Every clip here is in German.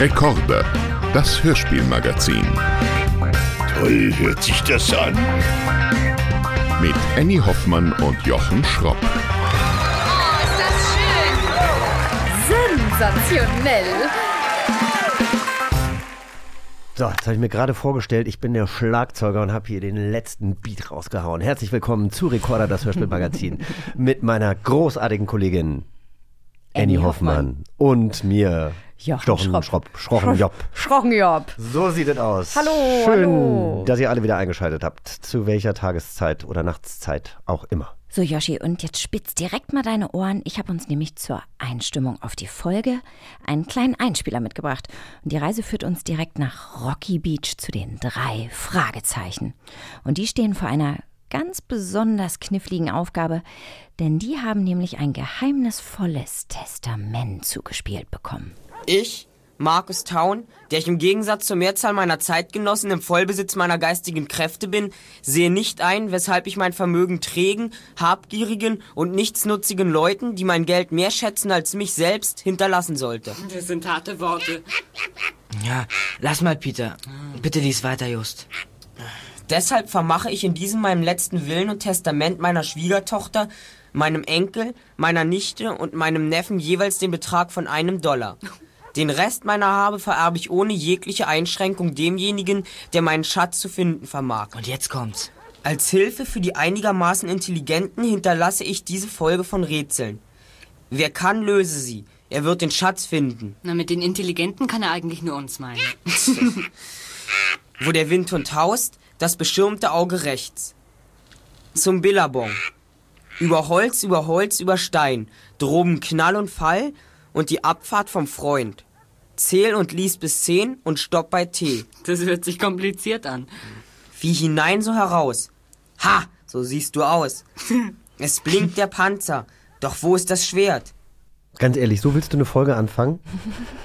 Rekorde, das Hörspielmagazin. Toll hört sich das an. Mit Annie Hoffmann und Jochen Schropp. Oh, ist das schön! Sensationell! So, jetzt habe ich mir gerade vorgestellt, ich bin der Schlagzeuger und habe hier den letzten Beat rausgehauen. Herzlich willkommen zu Recorder, das Hörspielmagazin, mit meiner großartigen Kollegin Annie Hoffmann. und mir Jochen Stochen, Schropp. Schrochen Job. Schrockenjob. So sieht es aus. Hallo, Schön, hallo. dass ihr alle wieder eingeschaltet habt, zu welcher Tageszeit oder Nachtszeit auch immer. So, Yoshi, und jetzt spitz direkt mal deine Ohren. Ich habe uns nämlich zur Einstimmung auf die Folge einen kleinen Einspieler mitgebracht. Und die Reise führt uns direkt nach Rocky Beach zu den drei Fragezeichen. Und die stehen vor einer ganz besonders kniffligen Aufgabe, denn die haben nämlich ein geheimnisvolles Testament zugespielt bekommen. Ich, Markus Taun, der ich im Gegensatz zur Mehrzahl meiner Zeitgenossen im Vollbesitz meiner geistigen Kräfte bin, sehe nicht ein, weshalb ich mein Vermögen trägen, habgierigen und nichtsnutzigen Leuten, die mein Geld mehr schätzen als mich selbst, hinterlassen sollte. Das sind harte Worte. Ja, lass mal, Peter. Bitte lies weiter, Just. Deshalb vermache ich in diesem meinem letzten Willen und Testament meiner Schwiegertochter, meinem Enkel, meiner Nichte und meinem Neffen jeweils den Betrag von einem Dollar. Den Rest meiner Habe vererbe ich ohne jegliche Einschränkung demjenigen, der meinen Schatz zu finden vermag. Und jetzt kommt's. Als Hilfe für die einigermaßen Intelligenten hinterlasse ich diese Folge von Rätseln. Wer kann, löse sie. Er wird den Schatz finden. Na, mit den Intelligenten kann er eigentlich nur uns meinen. Wo der Windhund haust, das beschirmte Auge rechts. Zum Billabong. Über Holz, über Holz, über Stein. Droben Knall und Fall und die Abfahrt vom Freund. Zähl und lies bis zehn und stopp bei T. Das hört sich kompliziert an. Wie hinein so heraus. Ha, so siehst du aus. Es blinkt der Panzer. Doch wo ist das Schwert? Ganz ehrlich, so willst du eine Folge anfangen?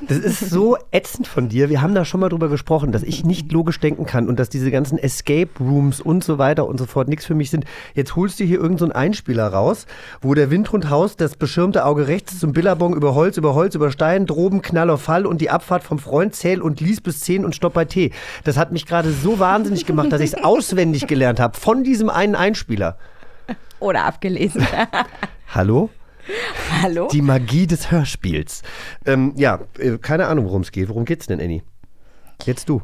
Das ist so ätzend von dir. Wir haben da schon mal drüber gesprochen, dass ich nicht logisch denken kann und dass diese ganzen Escape Rooms und so weiter und so fort nichts für mich sind. Jetzt holst du hier irgendeinen so Einspieler raus, wo der Windhund haust, das beschirmte Auge rechts zum Billabong über Holz, über Holz, über Stein, droben Knall auf Fall und die Abfahrt vom Freund zähl und lies bis 10 und stopp bei T. Das hat mich gerade so wahnsinnig gemacht, dass ich es auswendig gelernt habe von diesem einen Einspieler. Oder abgelesen. Hallo? Hallo? Die Magie des Hörspiels. Ähm, ja, äh, keine Ahnung, worum es geht. Worum geht's denn, Annie? Jetzt du.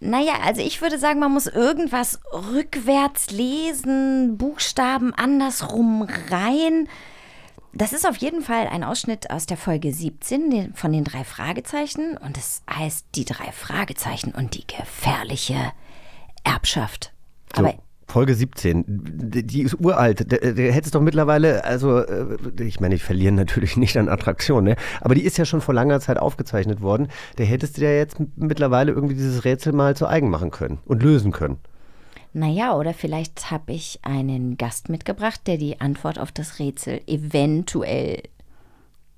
Naja, also ich würde sagen, man muss irgendwas rückwärts lesen, Buchstaben andersrum rein. Das ist auf jeden Fall ein Ausschnitt aus der Folge 17 den- von den drei Fragezeichen und es heißt die drei Fragezeichen und die gefährliche Erbschaft. So, Aber Folge 17. Die ist uralt. Der, der hätte es doch mittlerweile, also, äh, ich meine, ich verliere natürlich nicht an Attraktion, ne? aber die ist ja schon vor langer Zeit aufgezeichnet worden. Der hättest du ja jetzt mittlerweile irgendwie dieses Rätsel mal zu eigen machen können und lösen können. naja, oder vielleicht habe ich einen Gast mitgebracht, der die Antwort auf das Rätsel eventuell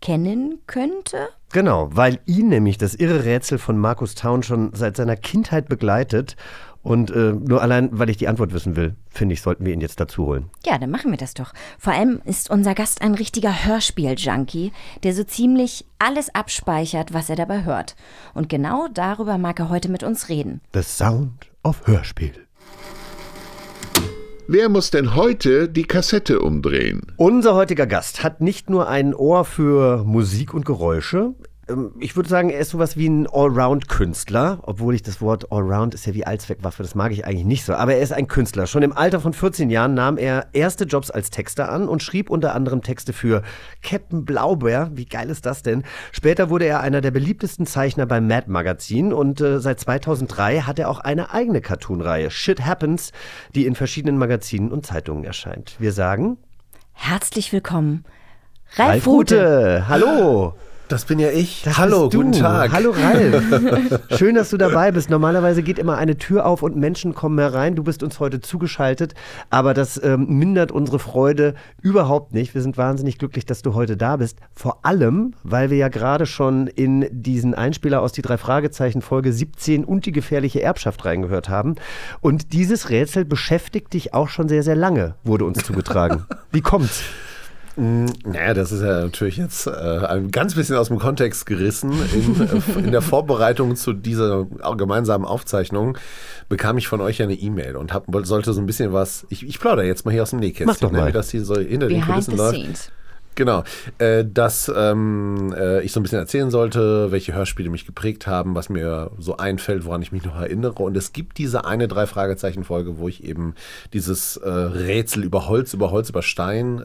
kennen könnte. Genau, weil ihn nämlich das irre Rätsel von Markus Town schon seit seiner Kindheit begleitet. Und äh, nur allein, weil ich die Antwort wissen will, finde ich, sollten wir ihn jetzt dazu holen. Ja, dann machen wir das doch. Vor allem ist unser Gast ein richtiger Hörspiel-Junkie, der so ziemlich alles abspeichert, was er dabei hört. Und genau darüber mag er heute mit uns reden. The Sound of Hörspiel. Wer muss denn heute die Kassette umdrehen? Unser heutiger Gast hat nicht nur ein Ohr für Musik und Geräusche. Ähm, Ich würde sagen, er ist sowas wie ein Allround-Künstler, obwohl ich das Wort Allround ist ja wie Allzweckwaffe, das mag ich eigentlich nicht so. Aber er ist ein Künstler. Schon im Alter von 14 Jahren nahm er erste Jobs als Texter an und schrieb unter anderem Texte für Captain Blaubeer. Wie geil ist das denn? Später wurde er einer der beliebtesten Zeichner beim Mad Magazin und äh, seit 2003 hat er auch eine eigene Cartoon-Reihe, Shit Happens, die in verschiedenen Magazinen und Zeitungen erscheint. Wir sagen Herzlich willkommen, Ralf, Ralf Rute. Rute. Hallo. Das bin ja ich. Das Hallo, guten Tag. Hallo Ralf. Schön, dass du dabei bist. Normalerweise geht immer eine Tür auf und Menschen kommen herein. Du bist uns heute zugeschaltet, aber das ähm, mindert unsere Freude überhaupt nicht. Wir sind wahnsinnig glücklich, dass du heute da bist. Vor allem, weil wir ja gerade schon in diesen Einspieler aus die drei Fragezeichen Folge 17 und die gefährliche Erbschaft reingehört haben. Und dieses Rätsel beschäftigt dich auch schon sehr, sehr lange, wurde uns zugetragen. Wie kommt's? Naja, das ist ja natürlich jetzt äh, ein ganz bisschen aus dem Kontext gerissen. In, äh, in der Vorbereitung zu dieser gemeinsamen Aufzeichnung bekam ich von euch eine E-Mail und hab, sollte so ein bisschen was. Ich, ich plaudere jetzt mal hier aus dem Nähkästchen, Mach doch mal. ne, wie das hier so hinter den Behind Kulissen the läuft. scenes. Genau, äh, dass ähm, äh, ich so ein bisschen erzählen sollte, welche Hörspiele mich geprägt haben, was mir so einfällt, woran ich mich noch erinnere. Und es gibt diese eine drei Fragezeichen Folge, wo ich eben dieses äh, Rätsel über Holz, über Holz, über Stein,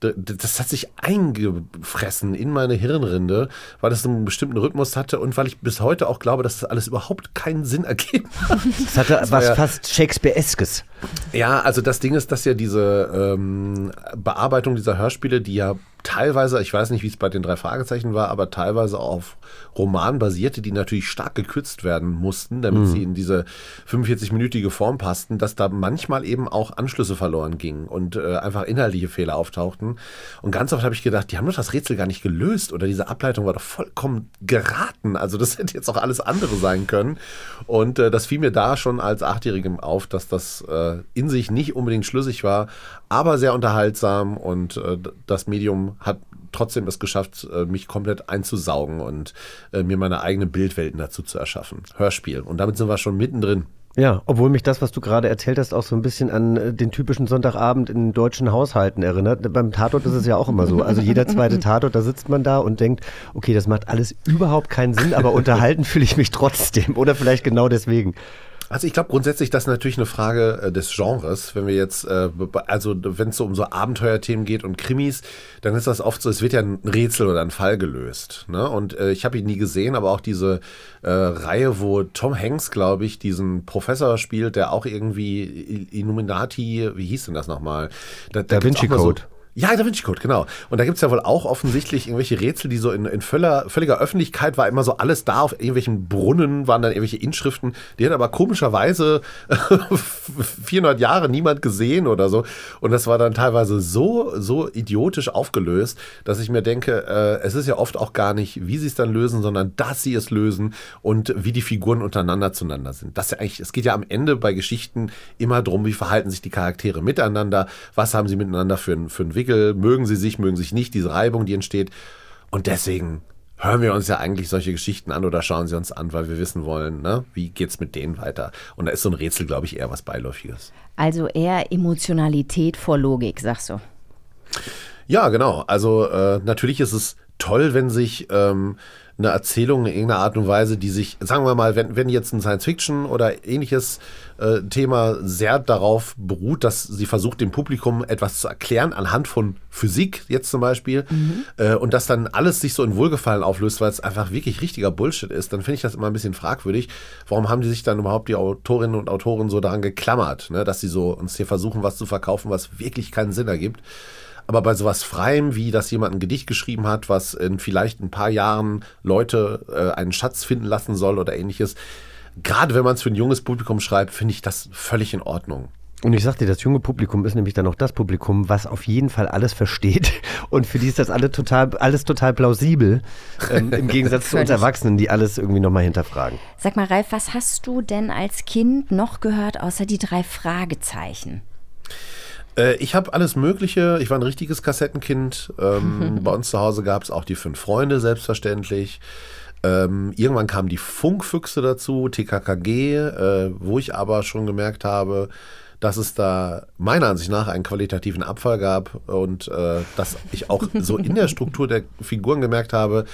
das hat sich eingefressen in meine Hirnrinde, weil das einen bestimmten Rhythmus hatte und weil ich bis heute auch glaube, dass das alles überhaupt keinen Sinn ergeben hat. Das hatte war was ja- fast Shakespeare-eskes. Ja, also das Ding ist, dass ja diese ähm, Bearbeitung dieser Hörspiele, die ja teilweise, ich weiß nicht, wie es bei den drei Fragezeichen war, aber teilweise auf Roman basierte, die natürlich stark gekürzt werden mussten, damit sie in diese 45-minütige Form passten, dass da manchmal eben auch Anschlüsse verloren gingen und äh, einfach inhaltliche Fehler auftauchten. Und ganz oft habe ich gedacht, die haben doch das Rätsel gar nicht gelöst oder diese Ableitung war doch vollkommen geraten. Also das hätte jetzt auch alles andere sein können. Und äh, das fiel mir da schon als Achtjährigem auf, dass das äh, in sich nicht unbedingt schlüssig war, aber sehr unterhaltsam und äh, das Medium hat trotzdem es geschafft, äh, mich komplett einzusaugen und äh, mir meine eigenen Bildwelten dazu zu erschaffen. Hörspiel. Und damit sind wir schon mittendrin. Ja, obwohl mich das, was du gerade erzählt hast, auch so ein bisschen an äh, den typischen Sonntagabend in deutschen Haushalten erinnert. Beim Tatort ist es ja auch immer so. Also jeder zweite Tatort, da sitzt man da und denkt, okay, das macht alles überhaupt keinen Sinn, aber unterhalten fühle ich mich trotzdem. Oder vielleicht genau deswegen. Also ich glaube grundsätzlich, das ist natürlich eine Frage äh, des Genres. Wenn wir jetzt, äh, also wenn es so um so Abenteuerthemen geht und Krimis, dann ist das oft so, es wird ja ein Rätsel oder ein Fall gelöst. Ne? Und äh, ich habe ihn nie gesehen, aber auch diese Reihe, wo Tom Hanks, glaube ich, diesen Professor spielt, der auch irgendwie Illuminati, wie hieß denn das nochmal? Da, Da gibt's Vinci mal so- Code. Ja, Da Vinci Code, genau. Und da gibt's ja wohl auch offensichtlich irgendwelche Rätsel, die so in, in völler, völliger Öffentlichkeit war immer so alles da. Auf irgendwelchen Brunnen waren dann irgendwelche Inschriften. Die hat aber komischerweise 400 Jahre niemand gesehen oder so. Und das war dann teilweise so, so idiotisch aufgelöst, dass ich mir denke, äh, es ist ja oft auch gar nicht, wie sie es dann lösen, sondern dass sie es lösen und wie die Figuren untereinander zueinander sind. Das ist ja eigentlich, es geht ja am Ende bei Geschichten immer drum, wie verhalten sich die Charaktere miteinander, was haben sie miteinander für, für einen Wickel, mögen sie sich, mögen sich nicht, diese Reibung, die entsteht. Und deswegen hören wir uns ja eigentlich solche Geschichten an oder schauen sie uns an, weil wir wissen wollen, ne, wie geht's mit denen weiter. Und da ist so ein Rätsel, glaube ich, eher was Beiläufiges. Also eher Emotionalität vor Logik, sagst du. Ja, genau. Also äh, natürlich ist es toll, wenn sich ähm, eine Erzählung in irgendeiner Art und Weise, die sich, sagen wir mal, wenn, wenn jetzt ein Science-Fiction oder ähnliches äh, Thema sehr darauf beruht, dass sie versucht, dem Publikum etwas zu erklären anhand von Physik jetzt zum Beispiel äh, und dass dann alles sich so in Wohlgefallen auflöst, weil es einfach wirklich richtiger Bullshit ist, dann finde ich das immer ein bisschen fragwürdig. Warum haben die sich dann überhaupt die Autorinnen und Autoren so daran geklammert, ne, dass sie so uns hier versuchen, was zu verkaufen, was wirklich keinen Sinn ergibt? Aber bei sowas Freiem, wie dass jemand ein Gedicht geschrieben hat, was in vielleicht ein paar Jahren Leute äh, einen Schatz finden lassen soll oder ähnliches, gerade wenn man es für ein junges Publikum schreibt, finde ich das völlig in Ordnung. Und ich sag dir, das junge Publikum ist nämlich dann auch das Publikum, was auf jeden Fall alles versteht. Und für die ist das alle total, alles total plausibel. Ähm, Im Gegensatz zu uns. Erwachsenen, die alles irgendwie nochmal hinterfragen. Sag mal, Ralf, was hast du denn als Kind noch gehört, außer die drei Fragezeichen? Äh, ich habe alles Mögliche. Ich war ein richtiges Kassettenkind. Ähm, bei uns zu Hause gab es auch die fünf Freunde, selbstverständlich. Ähm, irgendwann kamen die Funkfüchse dazu, TKKG, äh, wo ich aber schon gemerkt habe, dass es da meiner Ansicht nach einen qualitativen Abfall gab und äh, dass ich auch so in der Struktur der Figuren gemerkt habe,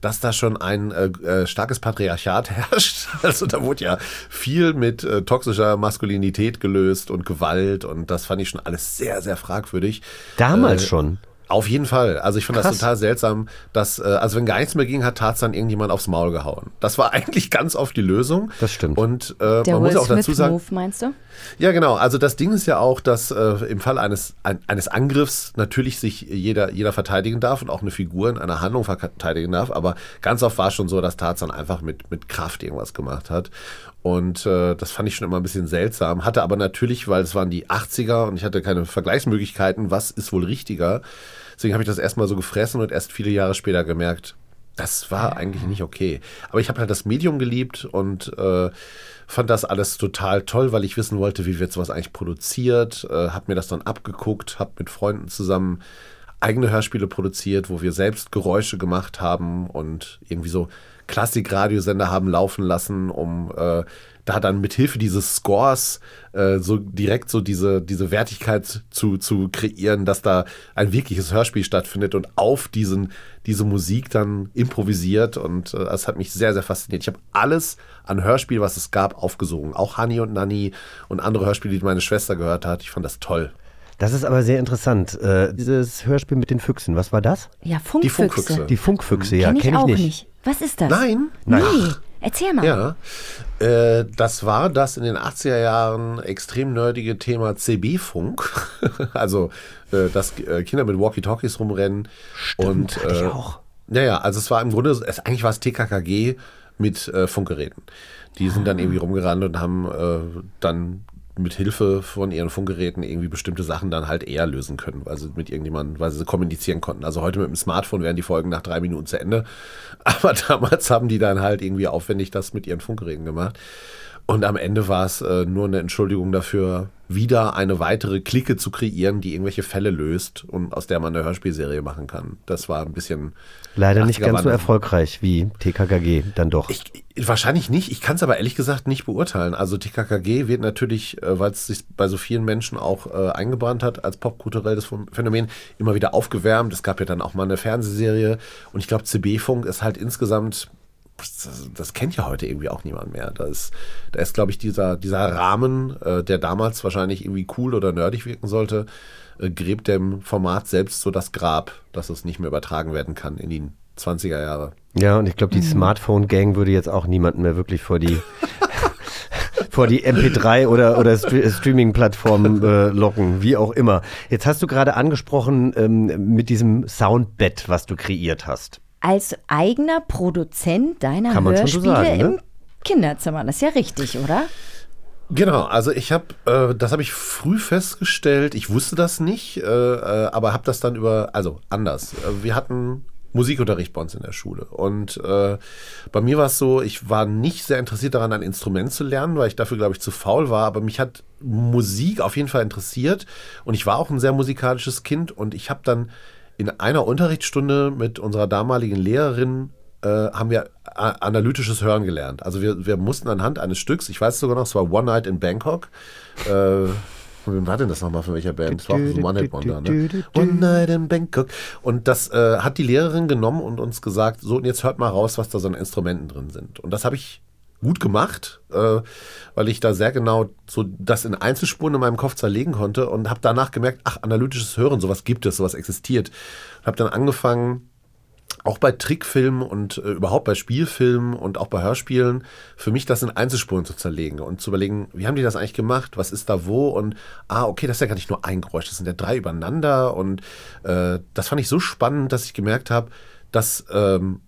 dass da schon ein äh, äh, starkes Patriarchat herrscht. Also da wurde ja viel mit äh, toxischer Maskulinität gelöst und Gewalt und das fand ich schon alles sehr, sehr fragwürdig. Damals Äh, schon. Auf jeden Fall. Also ich fand das Krass. total seltsam, dass, äh, also wenn gar nichts mehr ging, hat Tarzan irgendjemand aufs Maul gehauen. Das war eigentlich ganz oft die Lösung. Das stimmt. Und äh, Der man muss Will auch dazu sagen, Move, meinst du? ja, genau. Also das Ding ist ja auch, dass äh, im Fall eines, ein, eines Angriffs natürlich sich jeder, jeder verteidigen darf und auch eine Figur in einer Handlung verteidigen darf. Aber ganz oft war es schon so, dass Tarzan einfach mit, mit Kraft irgendwas gemacht hat. Und äh, das fand ich schon immer ein bisschen seltsam. Hatte aber natürlich, weil es waren die 80er und ich hatte keine Vergleichsmöglichkeiten, was ist wohl richtiger. Deswegen habe ich das erstmal so gefressen und erst viele Jahre später gemerkt, das war eigentlich nicht okay. Aber ich habe halt das Medium geliebt und äh, fand das alles total toll, weil ich wissen wollte, wie wird sowas eigentlich produziert. Äh, habe mir das dann abgeguckt, habe mit Freunden zusammen eigene Hörspiele produziert, wo wir selbst Geräusche gemacht haben und irgendwie so Klassikradiosender haben laufen lassen, um äh, da dann mit Hilfe dieses Scores äh, so direkt so diese, diese Wertigkeit zu, zu kreieren, dass da ein wirkliches Hörspiel stattfindet und auf diesen, diese Musik dann improvisiert und äh, das hat mich sehr, sehr fasziniert. Ich habe alles an Hörspiel, was es gab, aufgesogen. Auch Honey und Nanny und andere Hörspiele, die meine Schwester gehört hat. Ich fand das toll. Das ist aber sehr interessant. Äh, dieses Hörspiel mit den Füchsen, was war das? Ja, Funkfüchse. Funkfüchse. Die Funkfüchse, ja, Kenn ich kenne ich auch nicht. nicht. Was ist das? Nein? Nein. Nee, erzähl mal. Ja, äh, das war das in den 80er Jahren extrem nerdige Thema CB-Funk. also, äh, dass äh, Kinder mit Walkie-Talkies rumrennen. und, hatte ich äh, auch. Ja, ja, also es war im Grunde, es, eigentlich war es TKKG mit äh, Funkgeräten. Die sind dann irgendwie rumgerannt und haben äh, dann mit Hilfe von ihren Funkgeräten irgendwie bestimmte Sachen dann halt eher lösen können, weil sie mit irgendjemandem, weil sie kommunizieren konnten. Also heute mit dem Smartphone wären die Folgen nach drei Minuten zu Ende. Aber damals haben die dann halt irgendwie aufwendig das mit ihren Funkgeräten gemacht. Und am Ende war es äh, nur eine Entschuldigung dafür, wieder eine weitere Clique zu kreieren, die irgendwelche Fälle löst und aus der man eine Hörspielserie machen kann. Das war ein bisschen. Leider nicht 80er ganz so Wandel. erfolgreich wie TKKG, dann doch. Ich, wahrscheinlich nicht. Ich kann es aber ehrlich gesagt nicht beurteilen. Also TKKG wird natürlich, äh, weil es sich bei so vielen Menschen auch äh, eingebrannt hat als popkulturelles Phän- Phänomen, immer wieder aufgewärmt. Es gab ja dann auch mal eine Fernsehserie. Und ich glaube, CB-Funk ist halt insgesamt, das, das kennt ja heute irgendwie auch niemand mehr. Da ist, da ist glaube ich, dieser, dieser Rahmen, äh, der damals wahrscheinlich irgendwie cool oder nerdig wirken sollte, äh, gräbt dem Format selbst so das Grab, dass es nicht mehr übertragen werden kann in die 20er Jahre. Ja, und ich glaube, die Smartphone-Gang würde jetzt auch niemanden mehr wirklich vor die vor die MP3 oder, oder Stre Streaming-Plattformen äh, locken, wie auch immer. Jetzt hast du gerade angesprochen ähm, mit diesem Soundbett, was du kreiert hast. Als eigener Produzent deiner Kann schon so Hörspiele sagen, ne? im Kinderzimmer. Das ist ja richtig, oder? Genau, also ich habe, äh, das habe ich früh festgestellt. Ich wusste das nicht, äh, äh, aber habe das dann über, also anders. Äh, wir hatten Musikunterricht bei uns in der Schule und äh, bei mir war es so, ich war nicht sehr interessiert daran, ein Instrument zu lernen, weil ich dafür, glaube ich, zu faul war. Aber mich hat Musik auf jeden Fall interessiert und ich war auch ein sehr musikalisches Kind und ich habe dann in einer Unterrichtsstunde mit unserer damaligen Lehrerin äh, haben wir a- analytisches Hören gelernt. Also wir, wir mussten anhand eines Stücks, ich weiß sogar noch, es war One Night in Bangkok. Äh, von wem war denn das nochmal für welcher Band? Das war auch so ein One-Hit-Wonder, ne? One Night in Bangkok. Und das äh, hat die Lehrerin genommen und uns gesagt, so und jetzt hört mal raus, was da so an Instrumenten drin sind. Und das habe ich gut gemacht, äh, weil ich da sehr genau so das in Einzelspuren in meinem Kopf zerlegen konnte und habe danach gemerkt, ach, analytisches Hören, sowas gibt es, sowas existiert. Und habe dann angefangen, auch bei Trickfilmen und äh, überhaupt bei Spielfilmen und auch bei Hörspielen, für mich das in Einzelspuren zu zerlegen und zu überlegen, wie haben die das eigentlich gemacht, was ist da wo und ah, okay, das ist ja gar nicht nur ein Geräusch, das sind ja drei übereinander und äh, das fand ich so spannend, dass ich gemerkt habe, dass ähm,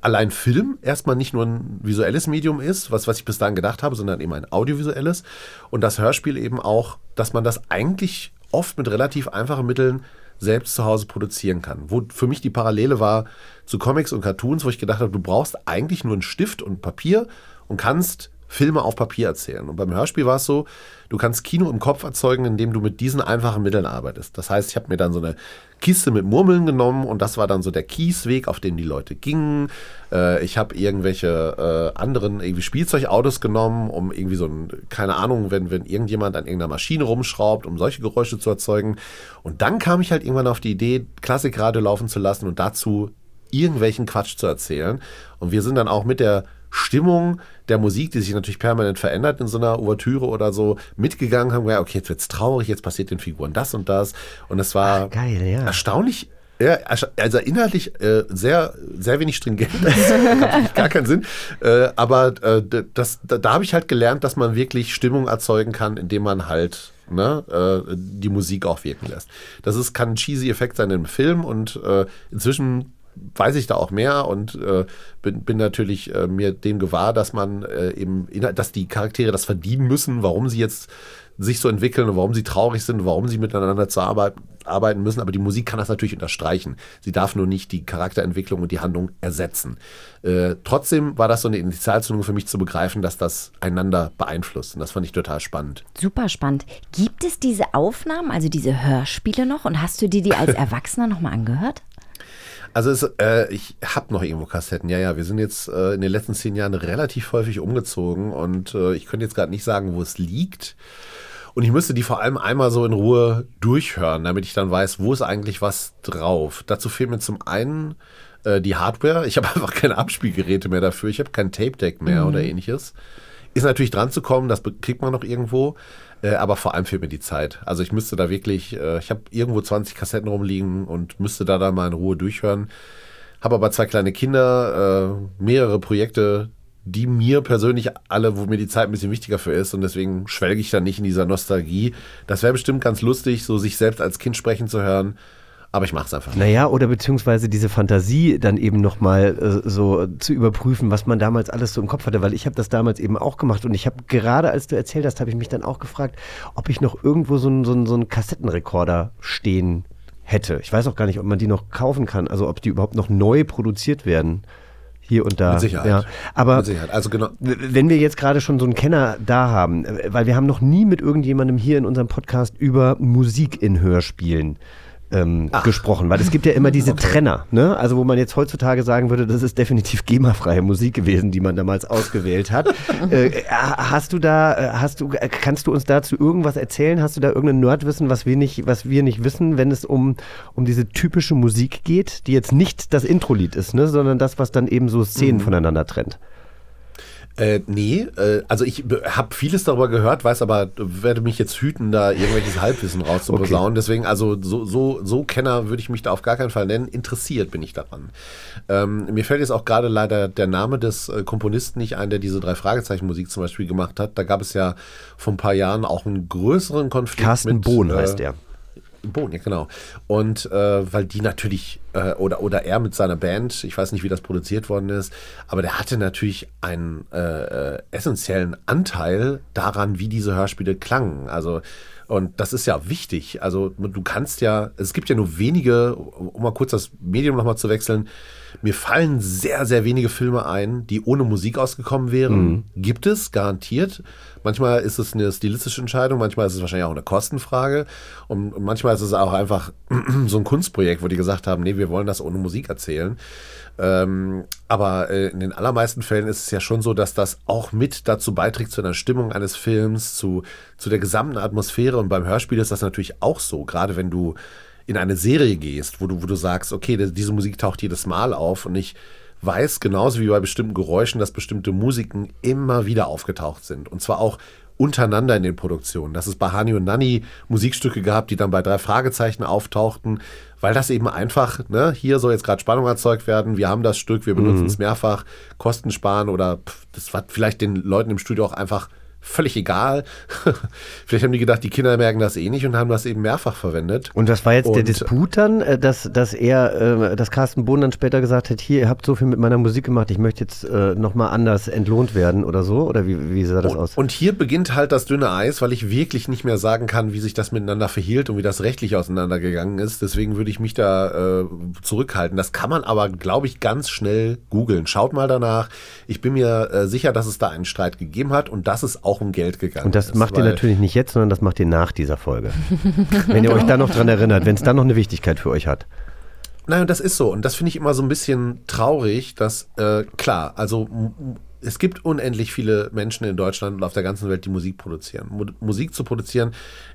allein Film erstmal nicht nur ein visuelles Medium ist, was, was ich bis dahin gedacht habe, sondern eben ein audiovisuelles. Und das Hörspiel eben auch, dass man das eigentlich oft mit relativ einfachen Mitteln selbst zu Hause produzieren kann. Wo für mich die Parallele war zu Comics und Cartoons, wo ich gedacht habe, du brauchst eigentlich nur einen Stift und Papier und kannst Filme auf Papier erzählen. Und beim Hörspiel war es so, du kannst Kino im Kopf erzeugen, indem du mit diesen einfachen Mitteln arbeitest. Das heißt, ich habe mir dann so eine Kiste mit Murmeln genommen und das war dann so der Kiesweg, auf dem die Leute gingen. Äh, ich habe irgendwelche äh, anderen irgendwie Spielzeugautos genommen, um irgendwie so ein, keine Ahnung, wenn, wenn irgendjemand an irgendeiner Maschine rumschraubt, um solche Geräusche zu erzeugen. Und dann kam ich halt irgendwann auf die Idee, Klassikradio laufen zu lassen und dazu irgendwelchen Quatsch zu erzählen. Und wir sind dann auch mit der Stimmung der Musik, die sich natürlich permanent verändert in so einer Ouvertüre oder so, mitgegangen, haben gesagt, okay, jetzt wird's traurig, jetzt passiert den Figuren das und das. Und es war geil, ja. erstaunlich, ja, also inhaltlich äh, sehr, sehr wenig stringent, das hat gar keinen Sinn. Äh, aber äh, das, da, da habe ich halt gelernt, dass man wirklich Stimmung erzeugen kann, indem man halt ne, äh, die Musik auch wirken lässt. Das ist, kann ein cheesy Effekt sein im Film und äh, inzwischen weiß ich da auch mehr und äh, bin, bin natürlich äh, mir dem gewahr, dass man äh, eben, dass die Charaktere das verdienen müssen, warum sie jetzt sich so entwickeln und warum sie traurig sind, warum sie miteinander zu arbeit, arbeiten müssen. Aber die Musik kann das natürlich unterstreichen. Sie darf nur nicht die Charakterentwicklung und die Handlung ersetzen. Äh, trotzdem war das so eine Initialzündung für mich zu begreifen, dass das einander beeinflusst. Und das fand ich total spannend. Super spannend. Gibt es diese Aufnahmen, also diese Hörspiele noch? Und hast du dir die als Erwachsener nochmal angehört? Also es, äh, ich habe noch irgendwo Kassetten. Ja, ja, wir sind jetzt äh, in den letzten zehn Jahren relativ häufig umgezogen und äh, ich könnte jetzt gerade nicht sagen, wo es liegt. Und ich müsste die vor allem einmal so in Ruhe durchhören, damit ich dann weiß, wo ist eigentlich was drauf. Dazu fehlt mir zum einen äh, die Hardware. Ich habe einfach keine Abspielgeräte mehr dafür. Ich habe kein Tape-Deck mehr mhm. oder ähnliches. Ist natürlich dran zu kommen, das kriegt man noch irgendwo. Äh, aber vor allem fehlt mir die Zeit. Also ich müsste da wirklich, äh, ich habe irgendwo 20 Kassetten rumliegen und müsste da dann mal in Ruhe durchhören. Habe aber zwei kleine Kinder, äh, mehrere Projekte, die mir persönlich alle, wo mir die Zeit ein bisschen wichtiger für ist und deswegen schwelge ich da nicht in dieser Nostalgie. Das wäre bestimmt ganz lustig, so sich selbst als Kind sprechen zu hören. Aber ich mache es einfach. Naja, oder beziehungsweise diese Fantasie dann eben nochmal äh, so zu überprüfen, was man damals alles so im Kopf hatte, weil ich habe das damals eben auch gemacht und ich habe gerade, als du erzählt hast, habe ich mich dann auch gefragt, ob ich noch irgendwo so einen so so einen Kassettenrekorder stehen hätte. Ich weiß auch gar nicht, ob man die noch kaufen kann, also ob die überhaupt noch neu produziert werden hier und da. Mit Sicherheit. Ja. Aber mit Sicherheit. Also genau. wenn wir jetzt gerade schon so einen Kenner da haben, äh, weil wir haben noch nie mit irgendjemandem hier in unserem Podcast über Musik in Hörspielen ähm, gesprochen, weil es gibt ja immer diese okay. Trenner, ne? Also wo man jetzt heutzutage sagen würde, das ist definitiv GEMA-freie Musik gewesen, die man damals ausgewählt hat. äh, hast du da, äh, hast du, äh, kannst du uns dazu irgendwas erzählen? Hast du da irgendein Nerdwissen, was wir nicht, was wir nicht wissen, wenn es um, um diese typische Musik geht, die jetzt nicht das Intro-Lied ist, ne? sondern das, was dann eben so Szenen mhm. voneinander trennt? Äh, nee, äh, also ich habe vieles darüber gehört, weiß aber, werde mich jetzt hüten, da irgendwelches Halbwissen rauszuposaunen. Okay. Deswegen, also so, so, so Kenner würde ich mich da auf gar keinen Fall nennen. Interessiert bin ich daran. Ähm, mir fällt jetzt auch gerade leider der Name des äh, Komponisten nicht ein, der diese drei Fragezeichen Musik zum Beispiel gemacht hat. Da gab es ja vor ein paar Jahren auch einen größeren Konflikt. Carsten mit, Bohn heißt der. Bohn, ja genau. Und äh, weil die natürlich, äh, oder, oder er mit seiner Band, ich weiß nicht, wie das produziert worden ist, aber der hatte natürlich einen äh, äh essentiellen Anteil daran, wie diese Hörspiele klangen. Also und das ist ja wichtig. Also du kannst ja, es gibt ja nur wenige, um mal kurz das Medium nochmal zu wechseln, mir fallen sehr, sehr wenige Filme ein, die ohne Musik ausgekommen wären. Mhm. Gibt es, garantiert. Manchmal ist es eine stilistische Entscheidung, manchmal ist es wahrscheinlich auch eine Kostenfrage und manchmal ist es auch einfach so ein Kunstprojekt, wo die gesagt haben, nee, wir wollen das ohne Musik erzählen. Ähm, aber äh, in den allermeisten Fällen ist es ja schon so, dass das auch mit dazu beiträgt zu einer Stimmung eines Films, zu, zu der gesamten Atmosphäre. Und beim Hörspiel ist das natürlich auch so, gerade wenn du in eine Serie gehst, wo du, wo du sagst, okay, diese Musik taucht jedes Mal auf und ich weiß genauso wie bei bestimmten Geräuschen, dass bestimmte Musiken immer wieder aufgetaucht sind. Und zwar auch untereinander in den Produktionen. Dass es bei Hani und Nanni Musikstücke gab, die dann bei drei Fragezeichen auftauchten, weil das eben einfach, ne, hier soll jetzt gerade Spannung erzeugt werden, wir haben das Stück, wir benutzen mhm. es mehrfach, Kosten sparen oder pff, das war vielleicht den Leuten im Studio auch einfach völlig egal. Vielleicht haben die gedacht, die Kinder merken das eh nicht und haben das eben mehrfach verwendet. Und das war jetzt und der Disput dann, äh, dass, dass er, äh, dass Carsten Bohn dann später gesagt hat, hier, ihr habt so viel mit meiner Musik gemacht, ich möchte jetzt äh, nochmal anders entlohnt werden oder so? Oder wie, wie sah das und, aus? Und hier beginnt halt das dünne Eis, weil ich wirklich nicht mehr sagen kann, wie sich das miteinander verhielt und wie das rechtlich auseinandergegangen ist. Deswegen würde ich mich da äh, zurückhalten. Das kann man aber, glaube ich, ganz schnell googeln. Schaut mal danach. Ich bin mir äh, sicher, dass es da einen Streit gegeben hat und dass es auch auch um Geld gegangen Und das ist, macht ihr natürlich nicht jetzt, sondern das macht ihr nach dieser Folge. wenn ihr euch da noch dran erinnert, wenn es dann noch eine Wichtigkeit für euch hat. Nein, das ist so. Und das finde ich immer so ein bisschen traurig, dass, äh, klar, also es gibt unendlich viele Menschen in Deutschland und auf der ganzen Welt, die Musik produzieren. Mu Musik zu produzieren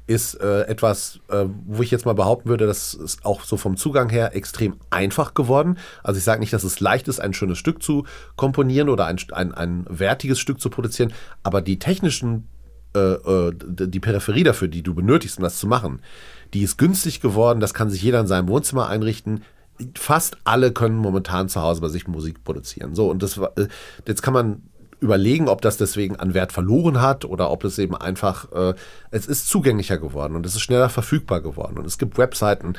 ist äh, etwas, äh, wo ich jetzt mal behaupten würde, das ist auch so vom Zugang her extrem einfach geworden. Also ich sage nicht, dass es leicht ist, ein schönes Stück zu komponieren oder ein, ein, ein wertiges Stück zu produzieren, aber die technischen, äh, äh die Peripherie dafür, die du benötigst, um das zu machen, die ist günstig geworden, das kann sich jeder in seinem Wohnzimmer einrichten fast alle können momentan zu Hause bei sich Musik produzieren. So, und das äh, jetzt kann man überlegen, ob das deswegen an Wert verloren hat oder ob es eben einfach, äh, es ist zugänglicher geworden und es ist schneller verfügbar geworden. Und es gibt Webseiten,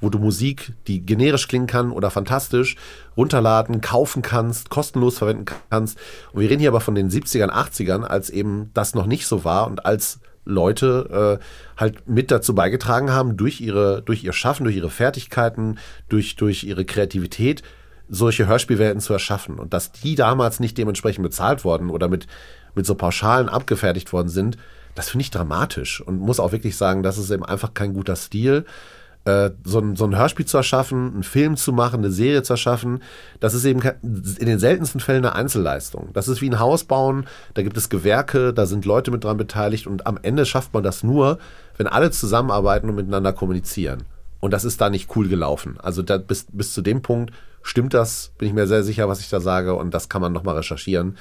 wo du Musik, die generisch klingen kann oder fantastisch, runterladen, kaufen kannst, kostenlos verwenden kannst. Und wir reden hier aber von den 70ern, 80ern, als eben das noch nicht so war und als Leute äh, halt mit dazu beigetragen haben, durch, ihre, durch ihr Schaffen, durch ihre Fertigkeiten, durch, durch ihre Kreativität, solche Hörspielwelten zu erschaffen. Und dass die damals nicht dementsprechend bezahlt worden oder mit, mit so Pauschalen abgefertigt worden sind, das finde ich dramatisch und muss auch wirklich sagen, das ist eben einfach kein guter Stil. Äh, so, ein, so ein Hörspiel zu erschaffen, einen Film zu machen, eine Serie zu erschaffen, das ist eben in den seltensten Fällen eine Einzelleistung. Das ist wie ein Haus bauen, da gibt es Gewerke, da sind Leute mit dran beteiligt und am Ende schafft man das nur, wenn alle zusammenarbeiten und miteinander kommunizieren. Und das ist da nicht cool gelaufen. Also da, bis, bis zu dem Punkt stimmt das, bin ich mir sehr sicher, was ich da sage und das kann man nochmal recherchieren.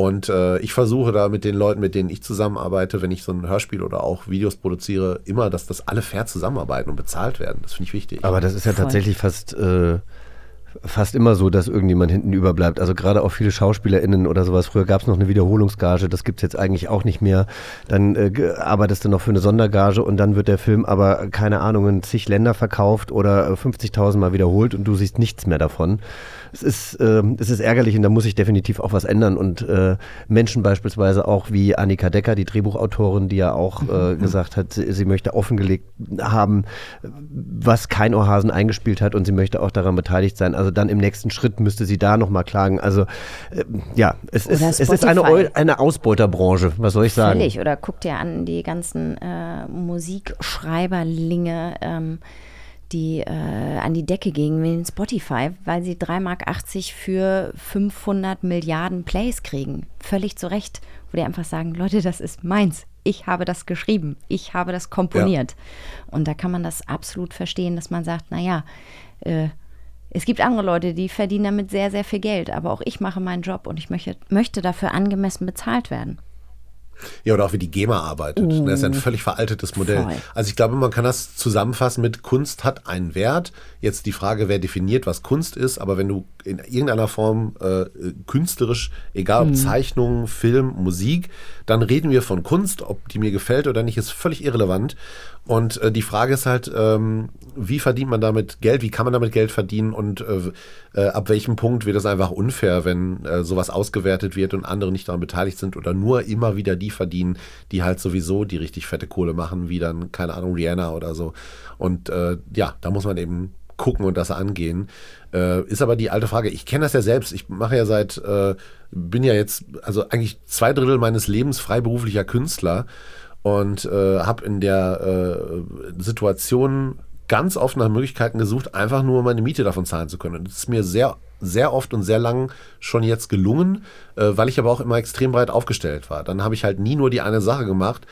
Und äh, ich versuche da mit den Leuten, mit denen ich zusammenarbeite, wenn ich so ein Hörspiel oder auch Videos produziere, immer, dass das alle fair zusammenarbeiten und bezahlt werden. Das finde ich wichtig. Aber das ist ja Voll. tatsächlich fast, äh, fast immer so, dass irgendjemand hinten überbleibt. Also gerade auch viele SchauspielerInnen oder sowas. Früher gab es noch eine Wiederholungsgage, das gibt es jetzt eigentlich auch nicht mehr. Dann äh, arbeitest du noch für eine Sondergage und dann wird der Film aber, keine Ahnung, in zig Länder verkauft oder 50.000 Mal wiederholt und du siehst nichts mehr davon es ist, äh, es ist ärgerlich und da muss sich definitiv auch was ändern. Und äh, Menschen beispielsweise auch wie Annika Decker, die Drehbuchautorin, die ja auch äh, gesagt hat, sie möchte offengelegt haben, was kein Ohrhasen eingespielt hat und sie möchte auch daran beteiligt sein. Also dann im nächsten Schritt müsste sie da nochmal klagen. Also äh, ja, es ist, es ist eine, eine Ausbeuterbranche, was soll ich sagen? Völlig. Oder guck dir an die ganzen äh, Musikschreiberlinge. Ähm, die äh, an die Decke gingen wie in Spotify, weil sie 3,80 Mark für 500 Milliarden Plays kriegen. Völlig zu Recht, wo die einfach sagen, Leute, das ist meins. Ich habe das geschrieben. Ich habe das komponiert. Ja. Und da kann man das absolut verstehen, dass man sagt, naja, äh, es gibt andere Leute, die verdienen damit sehr, sehr viel Geld. Aber auch ich mache meinen Job und ich möchte, möchte dafür angemessen bezahlt werden. Ja, oder auch wie die GEMA arbeitet. Uh, das ist ein völlig veraltetes Modell. Voll. Also ich glaube, man kann das zusammenfassen mit Kunst hat einen Wert. Jetzt die Frage, wer definiert, was Kunst ist, aber wenn du in irgendeiner Form äh, künstlerisch, egal ob mhm. Zeichnung, Film, Musik, dann reden wir von Kunst, ob die mir gefällt oder nicht, ist völlig irrelevant. Und äh, die Frage ist halt, ähm, wie verdient man damit Geld, wie kann man damit Geld verdienen und äh, äh, ab welchem Punkt wird es einfach unfair, wenn äh, sowas ausgewertet wird und andere nicht daran beteiligt sind oder nur immer wieder die verdienen, die halt sowieso die richtig fette Kohle machen, wie dann, keine Ahnung, Rihanna oder so. Und äh, ja, da muss man eben gucken und das angehen. Äh, ist aber die alte Frage. Ich kenne das ja selbst. Ich mache ja seit, äh, bin ja jetzt, also eigentlich zwei Drittel meines Lebens freiberuflicher Künstler und äh, habe in der äh, Situation ganz oft nach Möglichkeiten gesucht, einfach nur meine Miete davon zahlen zu können. Und das ist mir sehr, sehr oft und sehr lang schon jetzt gelungen, äh, weil ich aber auch immer extrem breit aufgestellt war. Dann habe ich halt nie nur die eine Sache gemacht,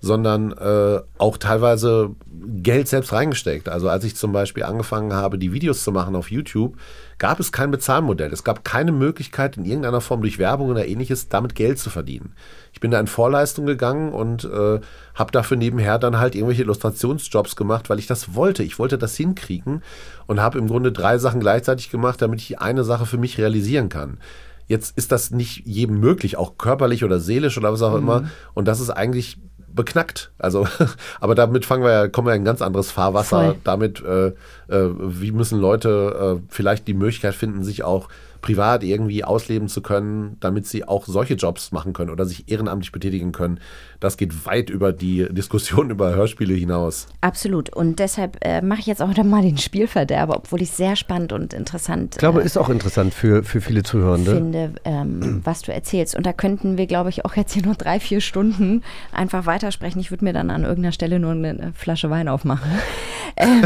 sondern äh, auch teilweise Geld selbst reingesteckt. Also als ich zum Beispiel angefangen habe, die Videos zu machen auf YouTube, gab es kein Bezahlmodell. Es gab keine Möglichkeit, in irgendeiner Form durch Werbung oder ähnliches damit Geld zu verdienen. Ich bin da in Vorleistung gegangen und äh, habe dafür nebenher dann halt irgendwelche Illustrationsjobs gemacht, weil ich das wollte. Ich wollte das hinkriegen und habe im Grunde drei Sachen gleichzeitig gemacht, damit ich eine Sache für mich realisieren kann. Jetzt ist das nicht jedem möglich, auch körperlich oder seelisch oder was auch mhm. immer. Und das ist eigentlich beknackt. Also, aber damit fangen wir ja, kommen wir in ein ganz anderes Fahrwasser. Voll. Damit, äh, äh, wie müssen Leute äh, vielleicht die Möglichkeit finden, sich auch privat irgendwie ausleben zu können, damit sie auch solche Jobs machen können oder sich ehrenamtlich betätigen können. Das geht weit über die Diskussion über Hörspiele hinaus. Absolut. Und deshalb äh, mache ich jetzt auch mal den Spielverderber, obwohl ich es sehr spannend und interessant Ich glaube, äh, ist auch interessant für, für viele Zuhörende. finde, ähm, was du erzählst. Und da könnten wir, glaube ich, auch jetzt hier nur drei, vier Stunden einfach weitersprechen. Ich würde mir dann an irgendeiner Stelle nur eine Flasche Wein aufmachen. ähm,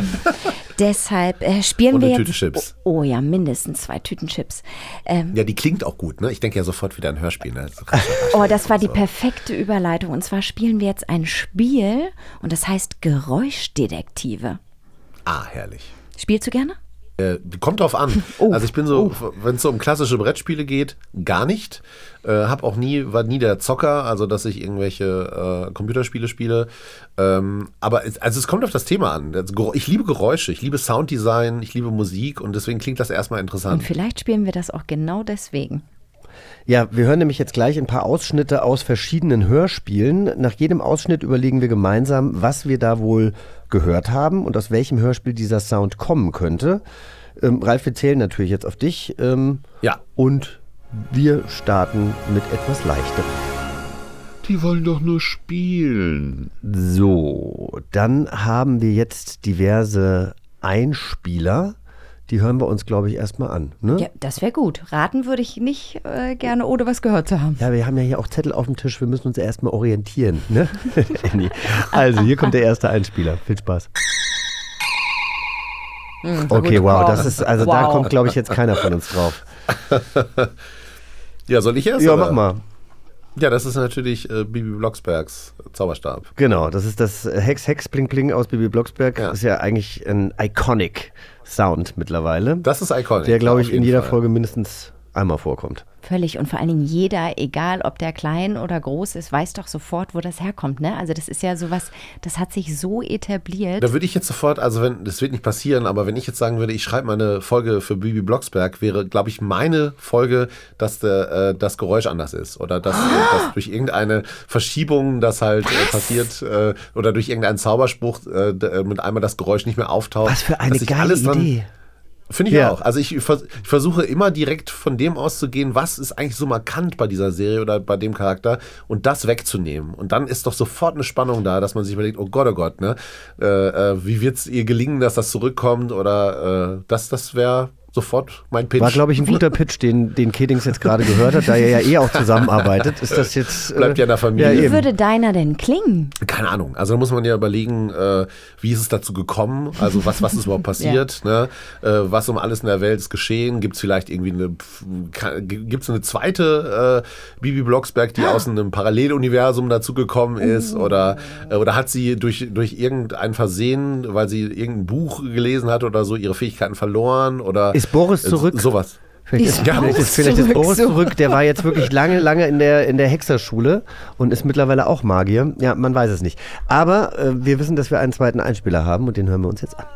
deshalb äh, spielen und wir eine Tüte Chips. Oh, oh, ja, mindestens zwei Tüten Chips. Ähm, ja, die klingt auch gut, ne? Ich denke ja sofort wieder an Hörspiel. Ne? oh, das war die perfekte Überleitung. Und zwar spielen wir jetzt ein Spiel und das heißt Geräuschdetektive. Ah, herrlich. Spielst du gerne? Äh, kommt drauf an. Oh, also ich bin so, oh. wenn es so um klassische Brettspiele geht, gar nicht. Äh, hab auch nie, war nie der Zocker, also dass ich irgendwelche äh, Computerspiele spiele. Ähm, aber es, also es kommt auf das Thema an. Ich liebe Geräusche, ich liebe Sounddesign, ich liebe Musik und deswegen klingt das erstmal interessant. Und vielleicht spielen wir das auch genau deswegen. Ja, wir hören nämlich jetzt gleich ein paar Ausschnitte aus verschiedenen Hörspielen. Nach jedem Ausschnitt überlegen wir gemeinsam, was wir da wohl gehört haben und aus welchem Hörspiel dieser Sound kommen könnte. Ähm, Ralf, wir zählen natürlich jetzt auf dich. Ähm, ja. Und wir starten mit etwas leichterem. Die wollen doch nur spielen. So, dann haben wir jetzt diverse Einspieler. Die hören wir uns, glaube ich, erstmal an. Ne? Ja, das wäre gut. Raten würde ich nicht äh, gerne, ohne was gehört zu haben. Ja, wir haben ja hier auch Zettel auf dem Tisch. Wir müssen uns ja erstmal orientieren. Ne? Also, hier kommt der erste Einspieler. Viel Spaß. Okay, wow, das ist, also da Wow. kommt, glaube ich, jetzt keiner von uns drauf. Ja, soll ich erst? Ja, oder? mach mal. Ja, das ist natürlich äh, Bibi Blocksbergs Zauberstab. Genau, das ist das Hex Hex Bling Bling aus Bibi Blocksberg. Ja. Das ist ja eigentlich ein iconic Sound mittlerweile. Das ist iconic. der, glaube ich, in jeder Fall. Folge mindestens einmal vorkommt. Völlig. Und vor allen Dingen jeder, egal ob der klein oder groß ist, weiß doch sofort, wo das herkommt. Ne? Also das ist ja sowas, das hat sich so etabliert. Da würde ich jetzt sofort, also wenn, das wird nicht passieren, aber wenn ich jetzt sagen würde, ich schreibe mal eine Folge für Bibi Blocksberg, wäre, glaube ich, meine Folge, dass der, äh, das Geräusch anders ist. Oder dass, äh, dass durch irgendeine Verschiebung das halt äh, passiert äh, oder durch irgendeinen Zauberspruch äh, äh, mit einmal das Geräusch nicht mehr auftaucht. Was für eine geile alles dann- Idee. Finde ich Ja. auch. Also ich, ich versuche immer direkt von dem auszugehen, was ist eigentlich so markant bei dieser Serie oder bei dem Charakter und das wegzunehmen. Und dann ist doch sofort eine Spannung da, dass man sich überlegt, oh Gott, oh Gott, ne? Äh, äh, wie wird es ihr gelingen, dass das zurückkommt? Oder äh, das, das wäre sofort mein Pitch. War, glaube ich, ein guter Pitch, den, den Kedings jetzt gerade gehört hat, da er ja eh auch zusammenarbeitet. Ist das jetzt. äh, Bleibt ja in der Familie. Ja, Wie würde deiner denn klingen? Keine Ahnung. Also da muss man ja überlegen, äh, wie ist es dazu gekommen? Also was, was ist überhaupt passiert? ne? äh, was um alles in der Welt ist geschehen? Gibt es vielleicht irgendwie eine, gibt es eine zweite äh, Bibi Blocksberg, die aus einem Paralleluniversum dazu gekommen ist? Oder, äh, oder hat sie durch, durch irgendein Versehen, weil sie irgendein Buch gelesen hat oder so, ihre Fähigkeiten verloren? Oder Ist Boris äh, zurück? sowas. Vielleicht ist, vielleicht ist, vielleicht ist Boris zurück, der war jetzt wirklich lange, lange in der, in der Hexerschule und ist mittlerweile auch Magier. Ja, man weiß es nicht. Aber äh, wir wissen, dass wir einen zweiten Einspieler haben und den hören wir uns jetzt an.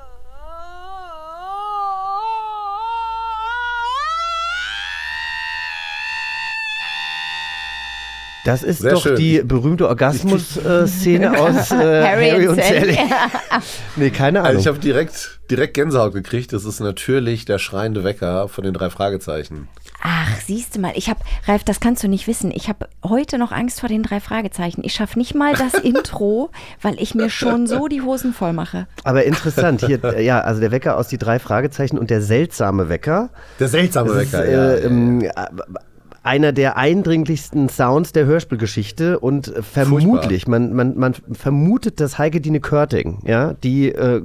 Das ist Sehr doch schön. die berühmte Orgasmus-Szene aus äh, Harry, und Sally. nee, keine Ahnung. Also ich habe direkt, direkt Gänsehaut gekriegt. Das ist natürlich der schreiende Wecker von den drei Fragezeichen. Ach, siehst du mal, ich habe, Ralf, das kannst du nicht wissen. Ich habe heute noch Angst vor den drei Fragezeichen. Ich schaffe nicht mal das Intro, weil ich mir schon so die Hosen voll mache. Aber interessant, hier, äh, ja, also der Wecker aus die drei Fragezeichen und der seltsame Wecker. Der seltsame Das ist, Wecker, äh, ja. ähm, äh, einer der eindringlichsten Sounds der Hörspielgeschichte und vermutlich, man, man, man vermutet, dass Heike Dine Körting, ja, die äh,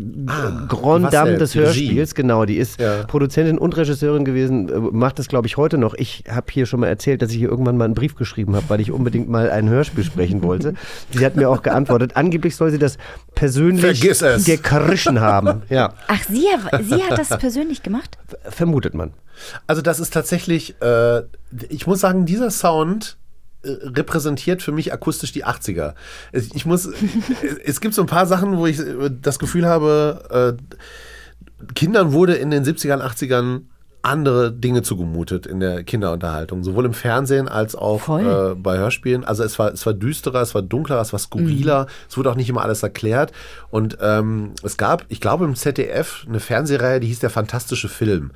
Grand was Dame des Die Regie. Hörspiels, genau, die ist Ja. Produzentin und Regisseurin gewesen, äh, macht das glaube ich heute noch. Ich habe hier schon mal erzählt, dass ich hier irgendwann mal einen Brief geschrieben habe, weil ich unbedingt mal ein Hörspiel sprechen wollte. Sie hat mir auch geantwortet, angeblich soll sie das persönlich Vergiss es. gekrischen haben. Ja, Ach, sie, sie hat das persönlich gemacht? vermutet man. Also das ist tatsächlich, äh, ich muss sagen, dieser Sound äh, repräsentiert für mich akustisch die 80er. Es- Ich muss, es gibt so ein paar Sachen, wo ich äh, das Gefühl habe, äh, Kindern wurde in den 70ern, 80ern andere Dinge zugemutet in der Kinderunterhaltung, sowohl im Fernsehen als auch äh, bei Hörspielen. Also es war, es war düsterer, es war dunkler, es war skurriler, es wurde auch nicht immer alles erklärt. Und ähm, es gab, ich glaube im ZDF, eine Fernsehreihe, die hieß Der fantastische Film.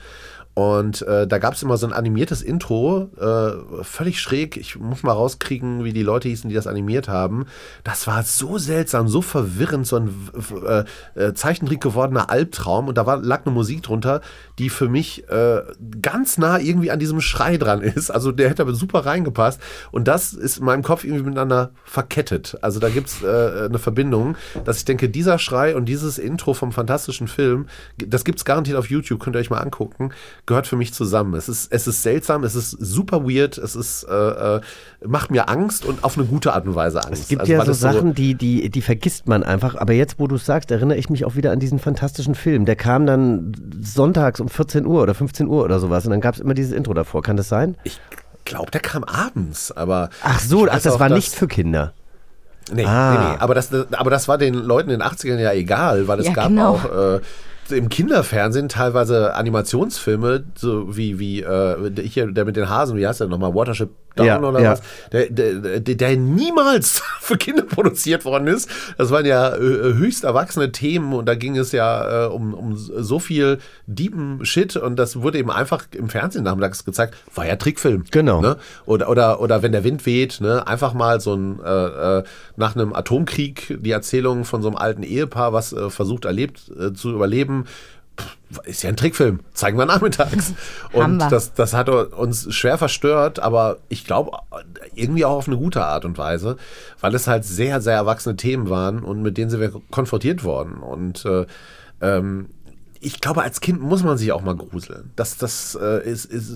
Und äh, da gab es immer so ein animiertes Intro, äh, völlig schräg. Ich muss mal rauskriegen, wie die Leute hießen, die das animiert haben. Das war so seltsam, so verwirrend, so ein äh, äh, Zeichentrick gewordener Albtraum. Und da war, lag eine Musik drunter, die für mich äh, ganz nah irgendwie an diesem Schrei dran ist. Also der hätte aber super reingepasst. Und das ist in meinem Kopf irgendwie miteinander verkettet. Also da gibt es äh, eine Verbindung, dass ich denke, dieser Schrei und dieses Intro vom fantastischen Film, das gibt es garantiert auf YouTube, könnt ihr euch mal angucken, gehört für mich zusammen. Es ist, es ist seltsam, es ist super weird, es ist, äh, äh, macht mir Angst und auf eine gute Art und Weise Angst. Es gibt Also, ja so Sachen, die, die, die vergisst man einfach. Aber jetzt, wo du es sagst, erinnere ich mich auch wieder an diesen fantastischen Film. Der kam dann sonntags um 14 Uhr oder 15 Uhr oder sowas. Und dann gab es immer dieses Intro davor. Kann das sein? Ich glaube, der kam abends, aber. Ach so, ach, das auch, war nicht für Kinder. Nee, Ah. nee, nee. Aber das, aber das war den Leuten in den 80ern ja egal, weil es Ja, gab genau. auch äh, im Kinderfernsehen teilweise Animationsfilme, so wie, wie äh, der, hier, der mit den Hasen, wie heißt der nochmal, Watership Down Ja, oder ja. was, der, der, der, niemals für Kinder produziert worden ist. Das waren ja äh, höchst erwachsene Themen und da ging es ja äh, um, um so viel deepen Shit und das wurde eben einfach im Fernsehen nachmittags gezeigt. War ja Trickfilm. Genau. Ne? Oder, oder, oder wenn der Wind weht, ne? einfach mal so ein äh, äh, nach einem Atomkrieg die Erzählung von so einem alten Ehepaar, was äh, versucht erlebt äh, zu überleben. Ist ja ein Trickfilm, zeigen wir nachmittags. Und das, das hat uns schwer verstört, aber ich glaube irgendwie auch auf eine gute Art und Weise, weil es halt sehr, sehr erwachsene Themen waren und mit denen sind wir konfrontiert worden. Und äh, ähm, ich glaube, als Kind muss man sich auch mal gruseln. Das, das äh, ist, ist,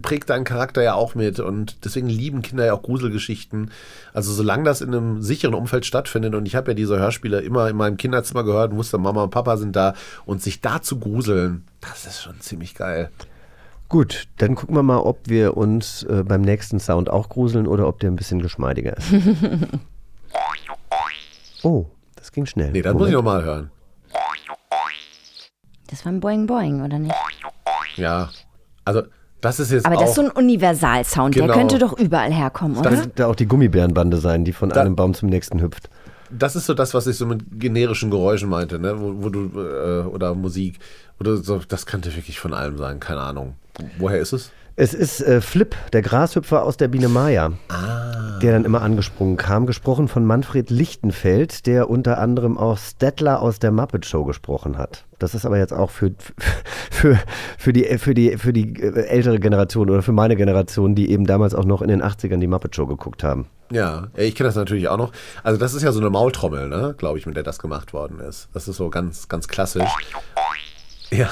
prägt deinen Charakter ja auch mit und deswegen lieben Kinder ja auch Gruselgeschichten. Also solange das in einem sicheren Umfeld stattfindet und ich habe ja diese Hörspiele immer in meinem Kinderzimmer gehört und wusste, Mama und Papa sind da und sich da zu gruseln, das ist schon ziemlich geil. Gut, dann gucken wir mal, ob wir uns äh, beim nächsten Sound auch gruseln oder ob der ein bisschen geschmeidiger ist. oh, das ging schnell. Nee, dann muss ich Moment. noch mal hören. Das war ein Boing Boing, oder nicht? Ja, also das ist jetzt Aber auch... das ist so ein Universalsound. Der Genau. könnte doch überall herkommen, oder? Könnte da auch die Gummibärenbande sein, die von Da- einem Baum zum nächsten hüpft. das ist so das, was ich so mit generischen Geräuschen meinte, ne? wo, wo du, äh, oder Musik, oder so, das könnte wirklich von allem sein, keine Ahnung. Woher ist es? Es ist äh, Flip, der Grashüpfer aus der Biene Maya, Ah. der dann immer angesprungen kam, gesprochen von Manfred Lichtenfeld, der unter anderem auch Stettler aus der Muppet Show gesprochen hat. Das ist aber jetzt auch für, für, für, die, für, die, für die äh, ältere Generation oder für meine Generation, die eben damals auch noch in den 80ern die Muppet Show geguckt haben. Ja, ja, ich kenne das natürlich auch noch. Also das ist ja so eine Maultrommel, ne, glaube ich, mit der das gemacht worden ist. Das ist so ganz, ganz klassisch. Ja,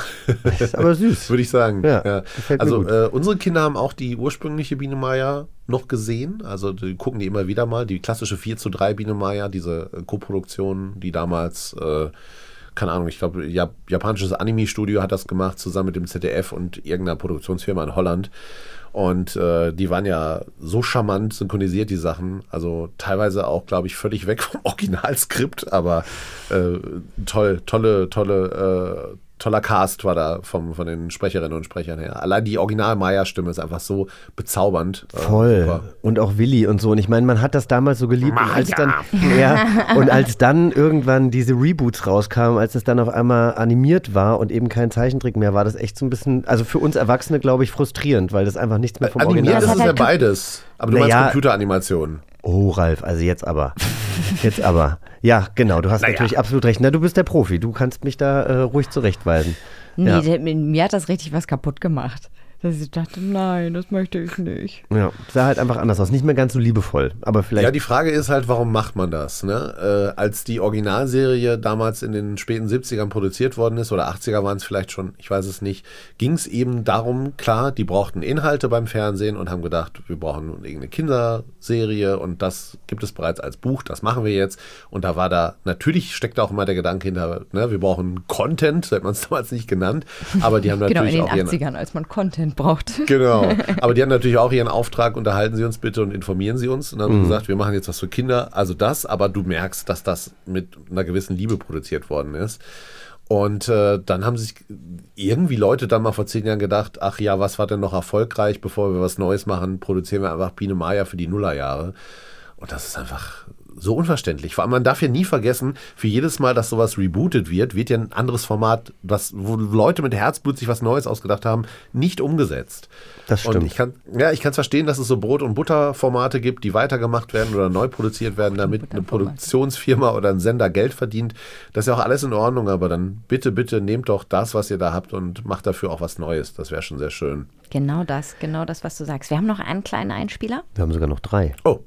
Ist aber süß. würde ich sagen. Ja, Ja. Also äh, unsere Kinder haben auch die ursprüngliche Biene Maya noch gesehen. Also die gucken die immer wieder mal. Die klassische 4 zu 3 Biene Maya, diese äh, Koproduktion, die damals, äh, keine Ahnung, ich glaube, Jap japanisches Anime-Studio hat das gemacht, zusammen mit dem ZDF und irgendeiner Produktionsfirma in Holland. Und äh, die waren ja so charmant synchronisiert, die Sachen. Also teilweise auch, glaube ich, völlig weg vom Originalskript, aber äh, toll, tolle, tolle, äh, toller Cast war da vom, von den Sprecherinnen und Sprechern her. Allein die Original-Maya-Stimme ist einfach so bezaubernd. Äh, Voll. super. Und auch Willi und so. Und ich meine, man hat das damals so geliebt. Und als, dann, ja, und als dann irgendwann diese Reboots rauskamen, als es dann auf einmal animiert war und eben kein Zeichentrick mehr, war das echt so ein bisschen, also für uns Erwachsene, glaube ich, frustrierend, weil das einfach nichts mehr vom Animiert Original ist hat es ja beides. Aber du Naja. meinst Computeranimation. Oh, Ralf, also jetzt aber. Jetzt aber. Ja, genau, du hast natürlich absolut recht. Na, du bist der Profi. Du kannst mich da äh, ruhig zurechtweisen. Nee, Ja. der, mir hat das richtig was kaputt gemacht. Dass ich dachte, nein, das möchte ich nicht. Ja, sah halt einfach anders aus. Nicht mehr ganz so liebevoll. Aber vielleicht. Ja, die Frage ist halt, warum macht man das? Ne? Äh, als die Originalserie damals in den späten 70ern produziert worden ist, oder 80er waren es vielleicht schon, ich weiß es nicht, ging es eben darum, klar, die brauchten Inhalte beim Fernsehen und haben gedacht, wir brauchen nun irgendeine Kinderserie und das gibt es bereits als Buch, das machen wir jetzt. Und da war da, natürlich steckt da auch immer der Gedanke hinter, ne? wir brauchen Content, so hat man es damals nicht genannt, aber die haben Genau, in natürlich den auch ihren 80ern, als man Content braucht. Genau. Aber die haben natürlich auch ihren Auftrag, unterhalten Sie uns bitte und informieren Sie uns. Und dann haben Mhm. sie gesagt, wir machen jetzt was für Kinder, also das, aber du merkst, dass das mit einer gewissen Liebe produziert worden ist. Und äh, dann haben sich irgendwie Leute dann mal vor zehn Jahren gedacht, ach ja, was war denn noch erfolgreich, bevor wir was Neues machen, produzieren wir einfach Biene Maya für die Nullerjahre. Und das ist einfach so unverständlich. Vor allem, man darf ja nie vergessen, für jedes Mal, dass sowas rebootet wird, wird ja ein anderes Format, das, wo Leute mit Herzblut sich was Neues ausgedacht haben, nicht umgesetzt. Das Und stimmt. ich kann, ja, ich kann es verstehen, dass es so Brot- und Butterformate gibt, die weitergemacht werden oder neu produziert werden, damit eine Produktionsfirma oder ein Sender Geld verdient. Das ist ja auch alles in Ordnung, aber dann bitte, bitte nehmt doch das, was ihr da habt und macht dafür auch was Neues. Das wäre schon sehr schön. Genau das, genau das, was du sagst. Wir haben noch einen kleinen Einspieler. Wir haben sogar noch drei. Oh,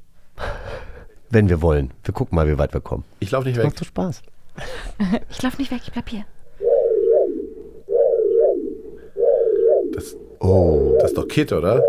Wenn wir wollen. Wir gucken mal, wie weit wir kommen. ich laufe nicht weg. Macht so Spaß. Ich laufe nicht weg, ich bleib hier. Das, oh, das ist doch Kit, oder?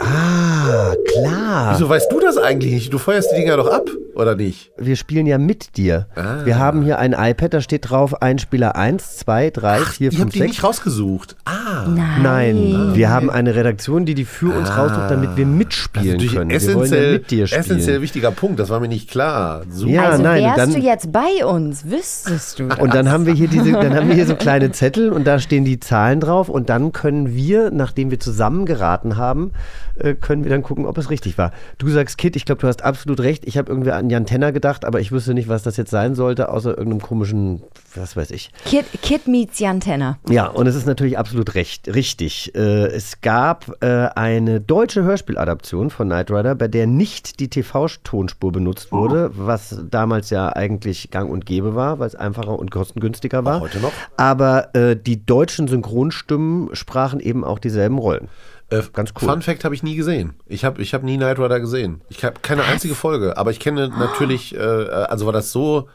Ah, klar. Wieso weißt du das eigentlich nicht? Du feuerst die Dinger doch ab, Oder nicht? Wir spielen ja mit dir. Ah. Wir haben hier ein iPad, da steht drauf Einspieler 1, 2, 3, 4, Ihr 5, habt die 6. nicht rausgesucht. Ah. Nein, wir haben eine Redaktion, die die für uns raussucht, damit wir Das mitspielen ist können. natürlich Wir wollen ja essentiell, mit dir spielen. essentiell wichtiger Punkt. Das war mir nicht klar. Super. Ja, also nein, wärst dann- du jetzt bei uns, wüsstest du das. Und dann haben wir hier diese, dann haben wir hier so kleine Zettel und da stehen die Zahlen drauf und dann können wir, nachdem wir zusammen geraten haben, äh, können wir dann gucken, ob es richtig war. Du sagst, Kit, ich glaube, du hast absolut recht. Ich habe irgendwie an Jan Tenner gedacht, aber ich wüsste nicht, was das jetzt sein sollte, außer irgendeinem komischen, was weiß ich. Kid, Kid meets Jan Tenner. Ja, und es ist natürlich absolut recht, richtig. Äh, es gab äh, eine deutsche Hörspieladaption von Knight Rider, bei der nicht die TV-Tonspur benutzt wurde, was damals ja eigentlich gang und gäbe war, weil es einfacher und kostengünstiger war. Auch heute noch. Aber äh, die deutschen Synchronstimmen sprachen eben auch dieselben Rollen. Äh, Ganz cool. Fun Fact habe ich nie gesehen. Ich habe ich hab nie Knight Rider gesehen. Ich habe keine einzige Folge, aber ich kenne natürlich, äh, also weil das so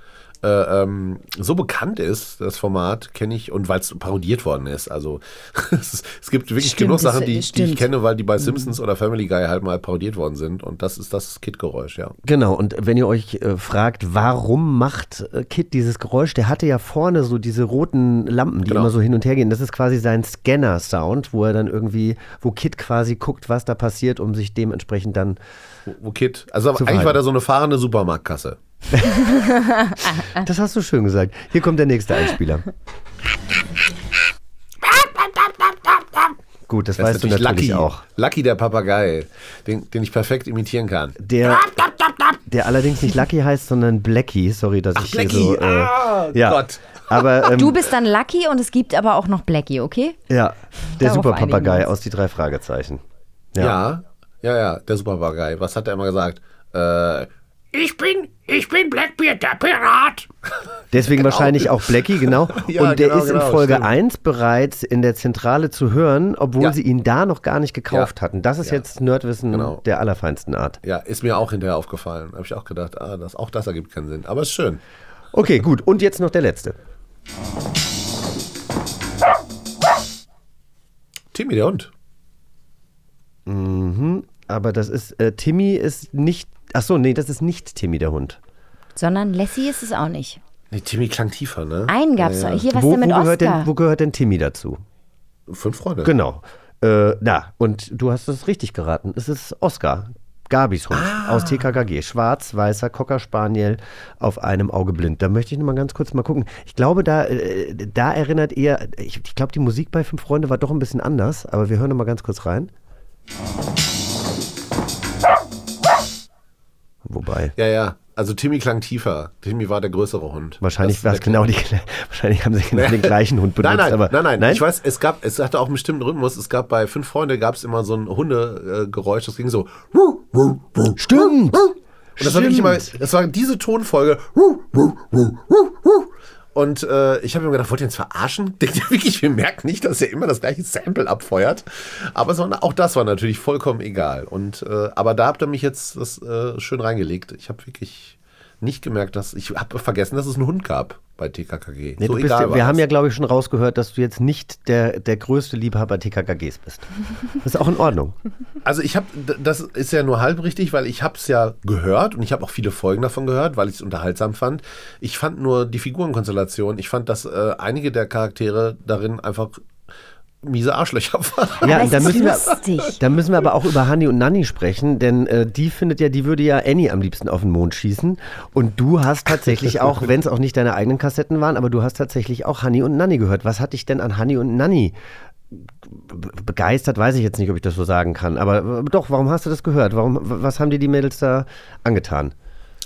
äh, ähm, so bekannt ist, das Format, kenne ich, und weil es parodiert worden ist. Also es, es gibt wirklich Stimmt, genug Sachen, die, die ich kenne, weil die bei Simpsons oder Family Guy halt mal parodiert worden sind. Und das ist das Kid-Geräusch, ja. Genau, und wenn ihr euch äh, fragt, warum macht äh, Kit dieses Geräusch, der hatte ja vorne so diese roten Lampen, die Genau. immer so hin und her gehen. Das ist quasi sein Scanner-Sound, wo er dann irgendwie, wo Kit quasi guckt, was da passiert, um sich dementsprechend dann. Wo, wo Kid, also eigentlich war da so eine fahrende Supermarktkasse. Das hast du schön gesagt. Hier kommt der nächste Einspieler. Gut, das, Das weißt du natürlich Lucky. auch. Lucky der Papagei, den, den ich perfekt imitieren kann. Der, der allerdings nicht Lucky heißt, sondern Blackie. Sorry, dass ich Blackie. hier so. Äh, Ah, ja. Gott. Aber ähm, Du bist dann Lucky und es gibt aber auch noch Blackie, okay? ja, der Darauf Superpapagei aus die drei Fragezeichen. Ja. ja, ja, der Superpapagei. Was hat er immer gesagt? Äh, Ich bin, ich bin Blackbeard, der Pirat. Deswegen wahrscheinlich auch Blackie, genau. Ja, und der genau, ist in genau, Folge stimmt. 1 bereits in der Zentrale zu hören, obwohl Ja. sie ihn da noch gar nicht gekauft Ja. hatten. Das ist Ja. jetzt Nerdwissen Genau. der allerfeinsten Art. ja, ist mir auch hinterher aufgefallen. Habe ich auch gedacht, ah, das, auch das ergibt keinen Sinn. Aber ist schön. Okay, gut. Und jetzt noch der letzte. Timmy, der Hund. Aber das ist, äh, Timmy ist nicht, ach so, nee, das ist nicht Timmy der Hund. Sondern Lassie ist es auch nicht. Nee, Timmy klang tiefer, ne? Einen gab's doch. Hier, was wo, denn mit wo, gehört Oscar? denn, wo gehört denn Timmy dazu? Fünf Freunde. Genau. Äh, na, und du hast es richtig geraten. Es ist Oscar. Gabis Hund Ah. aus TKKG. Schwarz-weißer Cocker Spaniel auf einem Auge blind. Da möchte ich noch mal ganz kurz mal gucken. Ich glaube, da, äh, da erinnert eher, ich, ich glaube, die Musik bei Fünf Freunde war doch ein bisschen anders, aber wir hören noch mal ganz kurz rein. Wobei, Ja, ja. Also Timmy klang tiefer. Timmy war der größere Hund. wahrscheinlich war es genau die, wahrscheinlich haben sie genau den gleichen Hund benutzt. Nein, nein, aber, nein, nein, Ich weiß, es gab, es hatte auch einen bestimmten Rhythmus. Es gab bei Fünf Freunde gab es immer so ein Hundegeräusch. Das ging so. Stimmt! Und das war wirklich immer, Stimmt. das war diese Tonfolge. Und äh, ich habe mir gedacht, wollt ihr uns verarschen? Denkt ihr wirklich, wir merken nicht, dass er immer das gleiche Sample abfeuert? Aber war, auch das war natürlich vollkommen egal. Und äh, aber da habt ihr mich jetzt das äh, schön reingelegt. Ich habe wirklich nicht gemerkt, dass ich habe vergessen, dass es einen Hund gab bei TKKG. Nee, so bist, wir haben das. ja, glaube ich, schon rausgehört, dass du jetzt nicht der, der größte Liebhaber TKKGs bist. Das ist auch in Ordnung. Also ich habe, das ist ja nur halb richtig, weil ich habe es ja gehört und ich habe auch viele Folgen davon gehört, weil ich es unterhaltsam fand. Ich fand nur die Figurenkonstellation, ich fand, dass äh, einige der Charaktere darin einfach miese Arschlöcher waren. Ja, da müssen, wir, da müssen wir aber auch über Honey und Nanny sprechen, denn äh, die findet ja, die würde ja Annie am liebsten auf den Mond schießen. Und du hast tatsächlich auch, wenn es auch nicht deine eigenen Kassetten waren, aber du hast tatsächlich auch Honey und Nanny gehört. Was hat dich denn an Honey und Nanny be- begeistert? Weiß ich jetzt nicht, ob ich das so sagen kann. Aber äh, doch, warum hast du das gehört? Warum, was haben dir die Mädels da angetan?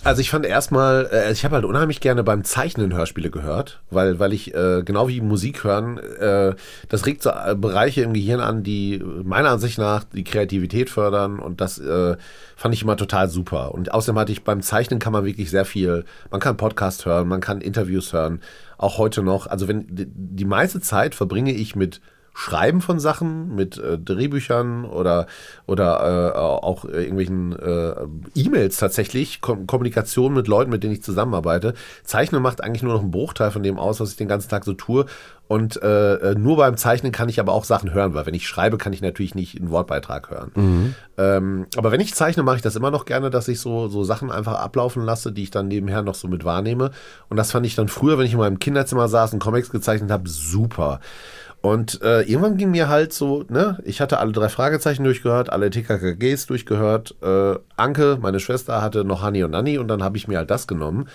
Also ich fand erstmal, äh, ich habe halt unheimlich gerne beim Zeichnen Hörspiele gehört, weil, weil ich, äh, genau wie Musik hören, äh, das regt so äh, Bereiche im Gehirn an, die meiner Ansicht nach die Kreativität fördern und das äh, fand ich immer total super. Und außerdem hatte ich beim Zeichnen kann man wirklich sehr viel, man kann Podcast hören, man kann Interviews hören, auch heute noch. Also wenn die, die meiste Zeit verbringe ich mit Schreiben von Sachen, mit äh, Drehbüchern oder, oder äh, auch irgendwelchen äh, E-Mails tatsächlich, Kom Kommunikation mit Leuten, mit denen ich zusammenarbeite. Zeichnen macht eigentlich nur noch einen Bruchteil von dem aus, was ich den ganzen Tag so tue. Und äh, äh, nur beim Zeichnen kann ich aber auch Sachen hören, weil wenn ich schreibe, kann ich natürlich nicht einen Wortbeitrag hören. Ähm, aber wenn ich zeichne, mache ich das immer noch gerne, dass ich so, so Sachen einfach ablaufen lasse, die ich dann nebenher noch so mit wahrnehme. Und das fand ich dann früher, wenn ich in meinem Kinderzimmer saß und Comics gezeichnet habe, super. Und äh, irgendwann ging mir halt so, ne, ich hatte alle drei Fragezeichen durchgehört, alle TKKGs durchgehört. Äh, Anke, meine Schwester, hatte noch Hani und Nanni und dann habe ich mir halt das genommen.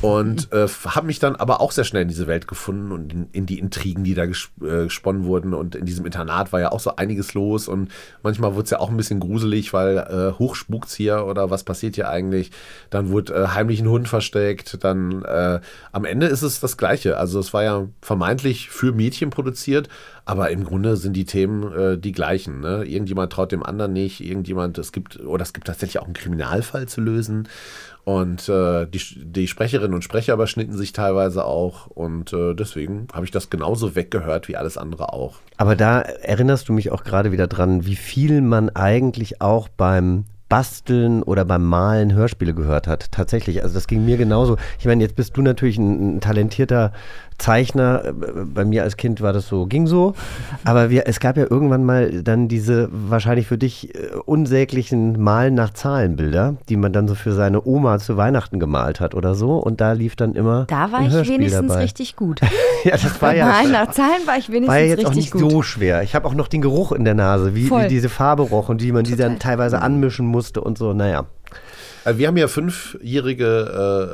Und äh, habe mich dann aber auch sehr schnell in diese Welt gefunden und in, in die Intrigen, die da ges äh, gesponnen wurden. Und in diesem Internat war ja auch so einiges los und manchmal wurde es ja auch ein bisschen gruselig, weil äh, hoch spukt's hier oder was passiert hier eigentlich. Dann wurde äh, heimlich ein Hund versteckt. Dann äh, am Ende ist es das Gleiche. Also es war ja vermeintlich für Mädchen produziert, aber im Grunde sind die Themen äh, die gleichen. Ne? Irgendjemand traut dem anderen nicht, irgendjemand, es gibt, oder es gibt tatsächlich auch einen Kriminalfall zu lösen. Und äh, die, die Sprecherinnen und Sprecher überschnitten sich teilweise auch. Und äh, deswegen habe ich das genauso weggehört wie alles andere auch. Aber da erinnerst du mich auch gerade wieder dran, wie viel man eigentlich auch beim Basteln oder beim Malen Hörspiele gehört hat. Tatsächlich, also das ging mir genauso. Ich meine, jetzt bist du natürlich ein, ein talentierter Zeichner. Äh, Bei mir als Kind war das so, ging so. Aber wir, es gab ja irgendwann mal dann diese wahrscheinlich für dich äh, unsäglichen Malen nach Zahlenbilder, die man dann so für seine Oma zu Weihnachten gemalt hat oder so. Und da lief dann immer Da war ich Hörspiel wenigstens dabei. richtig gut. Ja, das war ja, Nein, nach Zahlen war ich wenigstens war ja jetzt auch nicht gut. so schwer. Ich habe auch noch den Geruch in der Nase, wie, wie diese Farbe roch und wie man die dann teilweise anmischen musste und so. Naja. Also wir haben ja fünfjährige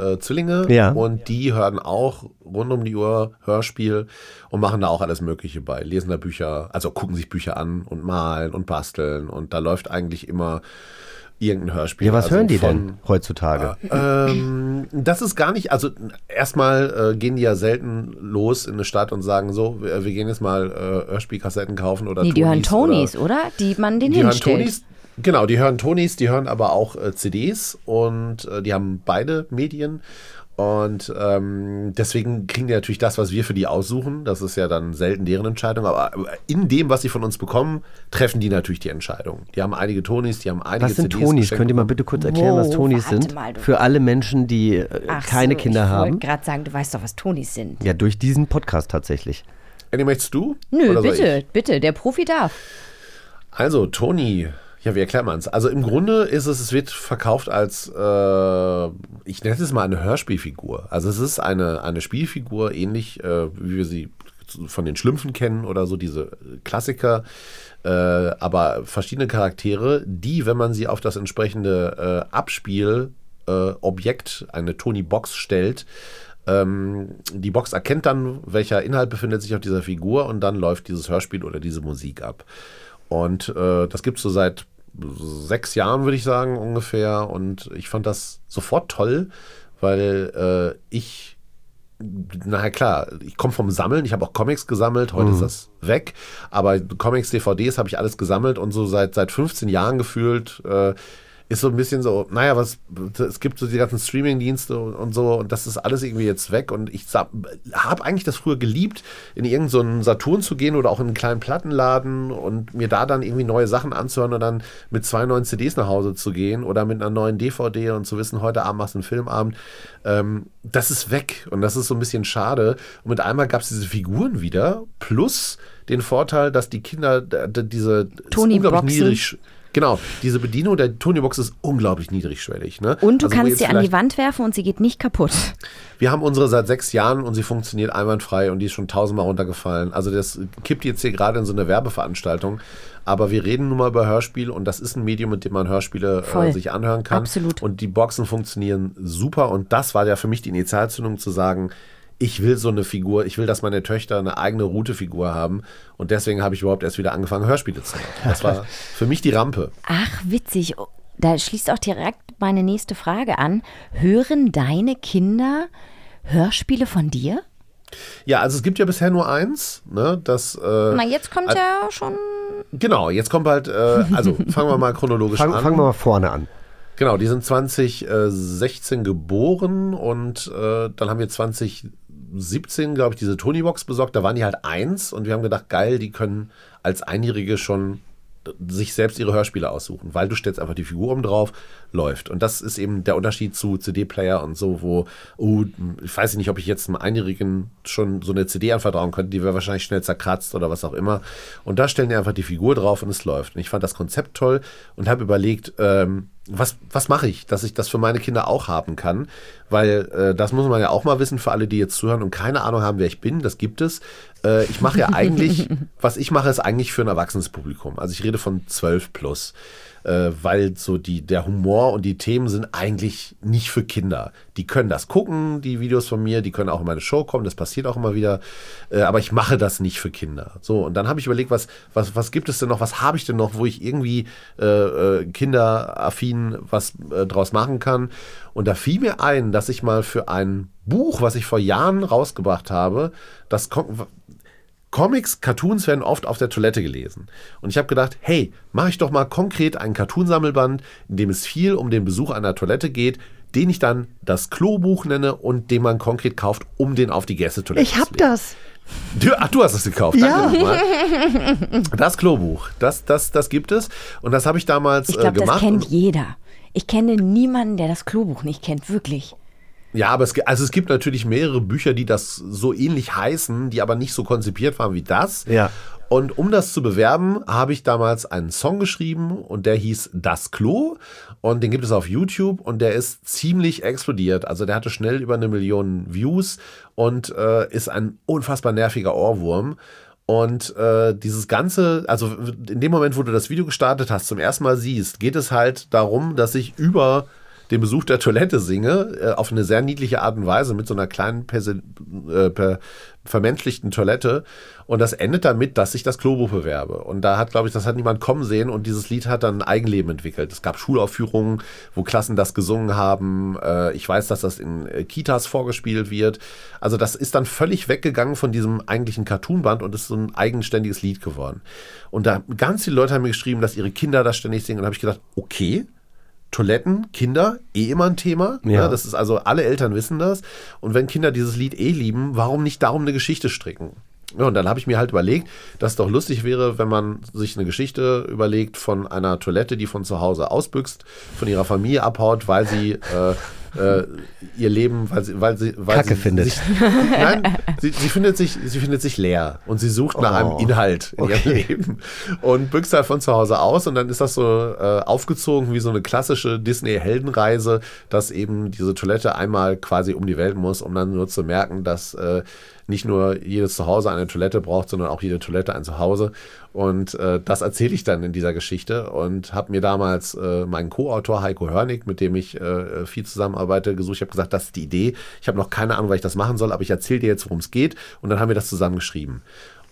äh, äh, Zwillinge Ja. und die hören auch rund um die Uhr Hörspiel und machen da auch alles Mögliche bei. Lesen da Bücher, also gucken sich Bücher an und malen und basteln und da läuft eigentlich immer irgendein Hörspiel. Ja, was also hören die von- denn heutzutage? ähm, das ist gar nicht, also erstmal äh, gehen die ja selten los in eine Stadt und sagen so, wir, wir gehen jetzt mal äh, Hörspielkassetten kaufen oder Nee, die hören Tonys oder? Die man den die hören hinstellt. Tonys, genau, die hören Tonys, die hören aber auch äh, CDs und äh, die haben beide Medien. Und ähm, deswegen kriegen die natürlich das, was wir für die aussuchen. Das ist ja dann selten deren Entscheidung. Aber in dem, was sie von uns bekommen, treffen die natürlich die Entscheidung. Die haben einige Tonys, die haben einige Was sind CDs Tonis? geschenkt Könnt ihr mal bitte kurz erklären, was Wow, Tonis warte sind? mal, Für alle Menschen, die äh, Ach keine so, Kinder ich haben. wollte gerade sagen, du weißt doch, was Tonys sind. Ja, durch diesen Podcast tatsächlich. Annie, möchtest du? Nö, bitte, ich? bitte, der Profi darf. Also, Toni, ja, wie erklärt man es? Also im Grunde ist es, es wird verkauft als, äh, ich nenne es mal eine Hörspielfigur. Also es ist eine, eine Spielfigur, ähnlich äh, wie wir sie von den Schlümpfen kennen oder so, diese Klassiker, äh, aber verschiedene Charaktere, die, wenn man sie auf das entsprechende äh, Abspiel äh, eine Tony-Box stellt, ähm, die Box erkennt dann, welcher Inhalt befindet sich auf dieser Figur und dann läuft dieses Hörspiel oder diese Musik ab. Und äh, das gibt es so seit sechs Jahren, würde ich sagen, ungefähr. Und ich fand das sofort toll, weil äh, ich, naja klar, ich komme vom Sammeln, ich habe auch Comics gesammelt, heute ist das weg, aber Comics, DVDs habe ich alles gesammelt und so seit, seit 15 Jahren gefühlt. Äh, ist so ein bisschen so, naja, was, es gibt so die ganzen Streaming-Dienste und, und so und das ist alles irgendwie jetzt weg und ich habe eigentlich das früher geliebt, in irgendeinen so Saturn zu gehen oder auch in einen kleinen Plattenladen und mir da dann irgendwie neue Sachen anzuhören und dann mit zwei neuen CDs nach Hause zu gehen oder mit einer neuen DVD und zu wissen, heute Abend machst du einen Filmabend. Ähm, das ist weg und das ist so ein bisschen schade. Und mit einmal gab es diese Figuren wieder plus den Vorteil, dass die Kinder diese Tony-Boxen. unglaublich niedrig Genau, diese Bedienung der Tonybox ist unglaublich niedrigschwellig. Ne? Und du Also, kannst sie an die Wand werfen und sie geht nicht kaputt. Wir haben unsere seit sechs Jahren und sie funktioniert einwandfrei und die ist schon tausendmal runtergefallen. Also das kippt jetzt hier gerade in so eine Werbeveranstaltung. Aber wir reden nun mal über Hörspiel und das ist ein Medium, mit dem man Hörspiele äh, sich anhören kann. Absolut. Und die Boxen funktionieren super und das war ja für mich die Initialzündung zu sagen, ich will so eine Figur, ich will, dass meine Töchter eine eigene Routefigur haben und deswegen habe ich überhaupt erst wieder angefangen, Hörspiele zu machen. Das war für mich die Rampe. Ach, witzig. Da schließt auch direkt meine nächste Frage an. Hören deine Kinder Hörspiele von dir? Ja, also es gibt ja bisher nur eins, ne, das äh, Na, jetzt kommt ja schon. Genau, jetzt kommt halt, äh, also fangen wir mal chronologisch Fang, an. fangen wir mal vorne an. Genau, die sind 2016 geboren und äh, dann haben wir 17, glaube ich, diese Tonybox besorgt. Da waren die halt eins und wir haben gedacht, geil, die können als Einjährige schon sich selbst ihre Hörspiele aussuchen, weil du stellst einfach die Figur oben drauf, läuft. Und das ist eben der Unterschied zu CD-Player und so, wo, oh, ich weiß nicht, ob ich jetzt einem Einjährigen schon so eine CD anvertrauen könnte, die wäre wahrscheinlich schnell zerkratzt oder was auch immer. Und da stellen die einfach die Figur drauf und es läuft. Und ich fand das Konzept toll und habe überlegt, ähm, was, was mache ich, dass ich das für meine Kinder auch haben kann? Weil äh, das muss man ja auch mal wissen für alle, die jetzt zuhören und keine Ahnung haben, wer ich bin. Das gibt es. Äh, ich mache ja eigentlich, was ich mache, ist eigentlich für ein erwachsenes Publikum. Also ich rede von 12 plus äh, weil so die, der Humor und die Themen sind eigentlich nicht für Kinder. Die können das gucken, die Videos von mir, die können auch in meine Show kommen, das passiert auch immer wieder, äh, aber ich mache das nicht für Kinder. So, und dann habe ich überlegt, was, was, was gibt es denn noch, was habe ich denn noch, wo ich irgendwie äh, äh, kinderaffin was äh, draus machen kann. Und da fiel mir ein, dass ich mal für ein Buch, was ich vor Jahren rausgebracht habe, das kommt Comics, Cartoons werden oft auf der Toilette gelesen. Und ich habe gedacht, hey, mache ich doch mal konkret einen Cartoonsammelband, in dem es viel um den Besuch einer Toilette geht, den ich dann das Klobuch nenne und den man konkret kauft, um den auf die Gästetoilette Ich hab das. Du, ach, du hast es gekauft. Ja. Danke nochmal. Das Klobuch, das, das, das gibt es. Und das habe ich damals Ich äh, glaube, das gemacht. kennt jeder. Ich kenne niemanden, der das Klobuch nicht kennt, wirklich. Ja, aber es, also es gibt natürlich mehrere Bücher, die das so ähnlich heißen, die aber nicht so konzipiert waren wie das. Ja. Und um das zu bewerben, habe ich damals einen Song geschrieben und der hieß Das Klo. Und den gibt es auf YouTube und der ist ziemlich explodiert. Also der hatte schnell über eine Million Views und äh, ist ein unfassbar nerviger Ohrwurm. Und äh, dieses Ganze, also in dem Moment, wo du das Video gestartet hast, zum ersten Mal siehst, geht es halt darum, dass ich über den Besuch der Toilette singe, äh, auf eine sehr niedliche Art und Weise mit so einer kleinen perse- äh, per, vermenschlichten Toilette. Und das endet damit, dass ich das Klobuch bewerbe. Und da hat, glaube ich, das hat niemand kommen sehen und dieses Lied hat dann ein Eigenleben entwickelt. Es gab Schulaufführungen, wo Klassen das gesungen haben. Äh, ich weiß, dass das in äh, Kitas vorgespielt wird. Also das ist dann völlig weggegangen von diesem eigentlichen Cartoonband und ist so ein eigenständiges Lied geworden. Und da ganz viele Leute haben mir geschrieben, dass ihre Kinder das ständig singen. Und da habe ich gedacht, okay, Toiletten, Kinder, eh immer ein Thema. Ja. Ja. das ist also, alle Eltern wissen das. Und wenn Kinder dieses Lied eh lieben, warum nicht darum eine Geschichte stricken? Ja, und dann habe ich mir halt überlegt, dass es doch lustig wäre, wenn man sich eine Geschichte überlegt von einer Toilette, die von zu Hause ausbüchst, von ihrer Familie abhaut, weil sie äh, äh, ihr Leben, weil sie, weil sie, weil Kacke sie findet. Sich, nein, sie, sie findet sich, sie findet sich leer und sie sucht nach Oh, einem Inhalt in ihrem okay. Leben und büchst halt von zu Hause aus und dann ist das so äh, aufgezogen wie so eine klassische Disney-Heldenreise, dass eben diese Toilette einmal quasi um die Welt muss, um dann nur zu merken, dass äh, nicht nur jedes Zuhause eine Toilette braucht, sondern auch jede Toilette ein Zuhause. Und äh, das erzähle ich dann in dieser Geschichte und habe mir damals äh, meinen Co-Autor Heiko Hörnig, mit dem ich äh, viel zusammenarbeite, gesucht. Ich habe gesagt, das ist die Idee. Ich habe noch keine Ahnung, weil ich das machen soll, aber ich erzähle dir jetzt, worum es geht. Und dann haben wir das zusammen geschrieben.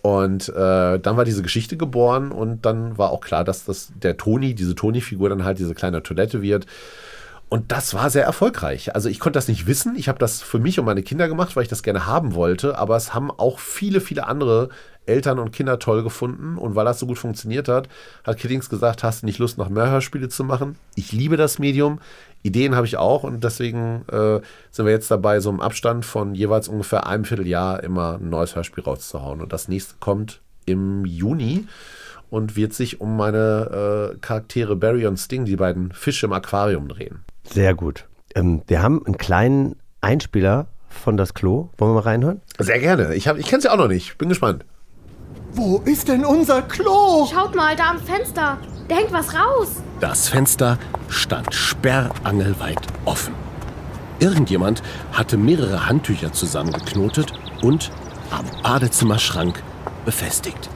Und äh, dann war diese Geschichte geboren und dann war auch klar, dass das der Toni, diese Toni-Figur dann halt diese kleine Toilette wird. Und das war sehr erfolgreich. Also ich konnte das nicht wissen. Ich habe das für mich und meine Kinder gemacht, weil ich das gerne haben wollte. Aber es haben auch viele, viele andere Eltern und Kinder toll gefunden. Und weil das so gut funktioniert hat, hat Kiddings gesagt, hast du nicht Lust, noch mehr Hörspiele zu machen? Ich liebe das Medium. Ideen habe ich auch. Und deswegen äh, sind wir jetzt dabei, so im Abstand von jeweils ungefähr einem Vierteljahr immer ein neues Hörspiel rauszuhauen. Und das nächste kommt im Juni und wird sich um meine äh, Charaktere Barry und Sting, die beiden Fische im Aquarium drehen. Sehr gut. Ähm, wir haben einen kleinen Einspieler von das Klo. Wollen wir mal reinhören? Sehr gerne. Ich, hab- ich kenne es ja auch noch nicht. Bin gespannt. Wo ist denn unser Klo? Schaut mal, da am Fenster. Da hängt was raus. Das Fenster stand sperrangelweit offen. Irgendjemand hatte mehrere Handtücher zusammengeknotet und am Badezimmerschrank befestigt.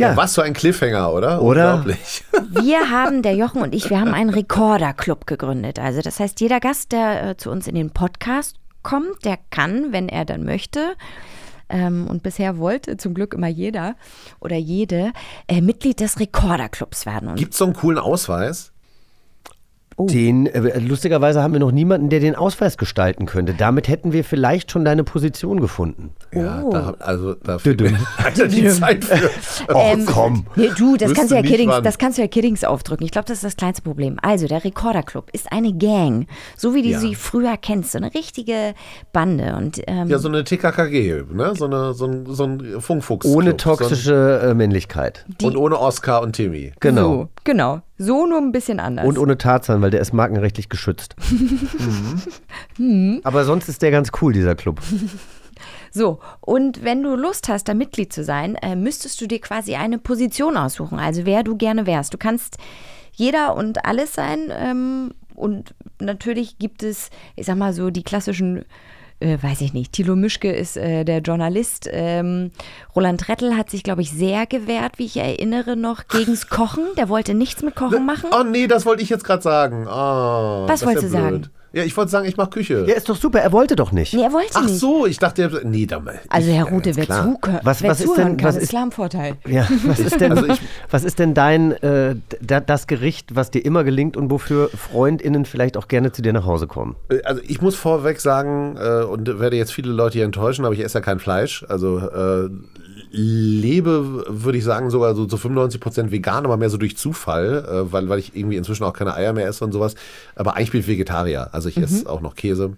Ja. Was für ein Cliffhanger, oder? Oder? Unglaublich. Wir haben, der Jochen und ich, wir haben einen Rekorder-Club gegründet. Also das heißt, jeder Gast, der äh, zu uns in den Podcast kommt, der kann, wenn er dann möchte, ähm, und bisher wollte zum Glück immer jeder oder jede, äh, Mitglied des Rekorder-Clubs werden. Gibt es so einen coolen Ausweis? Den, äh, lustigerweise haben wir noch niemanden, der den Ausweis gestalten könnte. Damit hätten wir vielleicht schon deine Position gefunden. Ja, Oh. da, also da fehlt mir leider die Zeit für. Oh, Ähm, komm. Nee, du, das kannst, du ja Kiddings, das kannst du ja Kiddings aufdrücken. Ich glaube, das ist das kleinste Problem. Also, der Recorder Club ist eine Gang, so wie du Ja. sie früher kennst, so eine richtige Bande. Und ähm, Ja, so eine TKKG, ne? so, eine, so ein, so ein Funkfuchs. Ohne toxische äh, Männlichkeit. So ein, und ohne Oscar und Timmy. Genau. So, genau. So nur ein bisschen anders. Und ohne Tarzan, weil der ist markenrechtlich geschützt. Aber sonst ist der ganz cool, dieser Club. So, und wenn du Lust hast, da Mitglied zu sein, äh, müsstest du dir quasi eine Position aussuchen, also wer du gerne wärst. Du kannst jeder und alles sein ähm, und natürlich gibt es, ich sag mal so, die klassischen, äh, weiß ich nicht, Thilo Mischke ist äh, der Journalist, ähm, Roland Rettel hat sich, glaube ich, sehr gewehrt, wie ich erinnere noch, gegens Kochen, der wollte nichts mit Kochen machen. Oh nee, das wollte ich jetzt gerade sagen. Oh, Was wolltest du blöd. sagen? Ja, ich wollte sagen, ich mache Küche. Ja, ist doch super, er wollte doch nicht. Nee, er wollte Ach nicht. so, ich dachte, er- nee, da mal. Also Herr Rute, wer, zuhört, Was- wer was ist zuhören denn- kann, was ist ist- Islamvorteil. Ja, was ist denn, Also ich- was ist denn dein, äh, das Gericht, was dir immer gelingt und wofür FreundInnen vielleicht auch gerne zu dir nach Hause kommen? Äh, Also ich muss vorweg sagen, äh, und werde jetzt viele Leute hier enttäuschen, aber ich esse ja kein Fleisch. Also äh, lebe, würde ich sagen, sogar so zu 95 Prozent vegan, aber mehr so durch Zufall, äh, weil, weil ich irgendwie inzwischen auch keine Eier mehr esse und sowas. Aber eigentlich bin ich Vegetarier. Also ich esse auch noch Käse.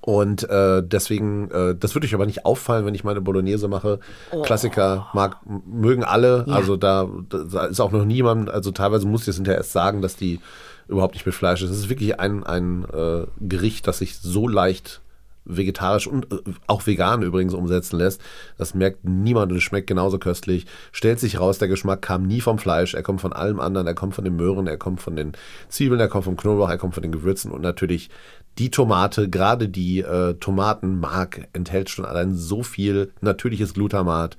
Und äh, deswegen, äh, das würde euch aber nicht auffallen, wenn ich meine Bolognese mache. Klassiker mag, mögen alle. Ja. Also da, da ist auch noch niemand, also teilweise muss ich es hinterher erst sagen, dass die überhaupt nicht mit Fleisch ist. Es ist wirklich ein, ein äh, Gericht, das sich so leicht vegetarisch und äh, auch vegan übrigens umsetzen lässt. Das merkt niemand und es schmeckt genauso köstlich. Stellt sich raus, der Geschmack kam nie vom Fleisch, er kommt von allem anderen, er kommt von den Möhren, er kommt von den Zwiebeln, er kommt vom Knoblauch, er kommt von den Gewürzen und natürlich die Tomate, gerade die äh, Tomatenmark enthält schon allein so viel natürliches Glutamat.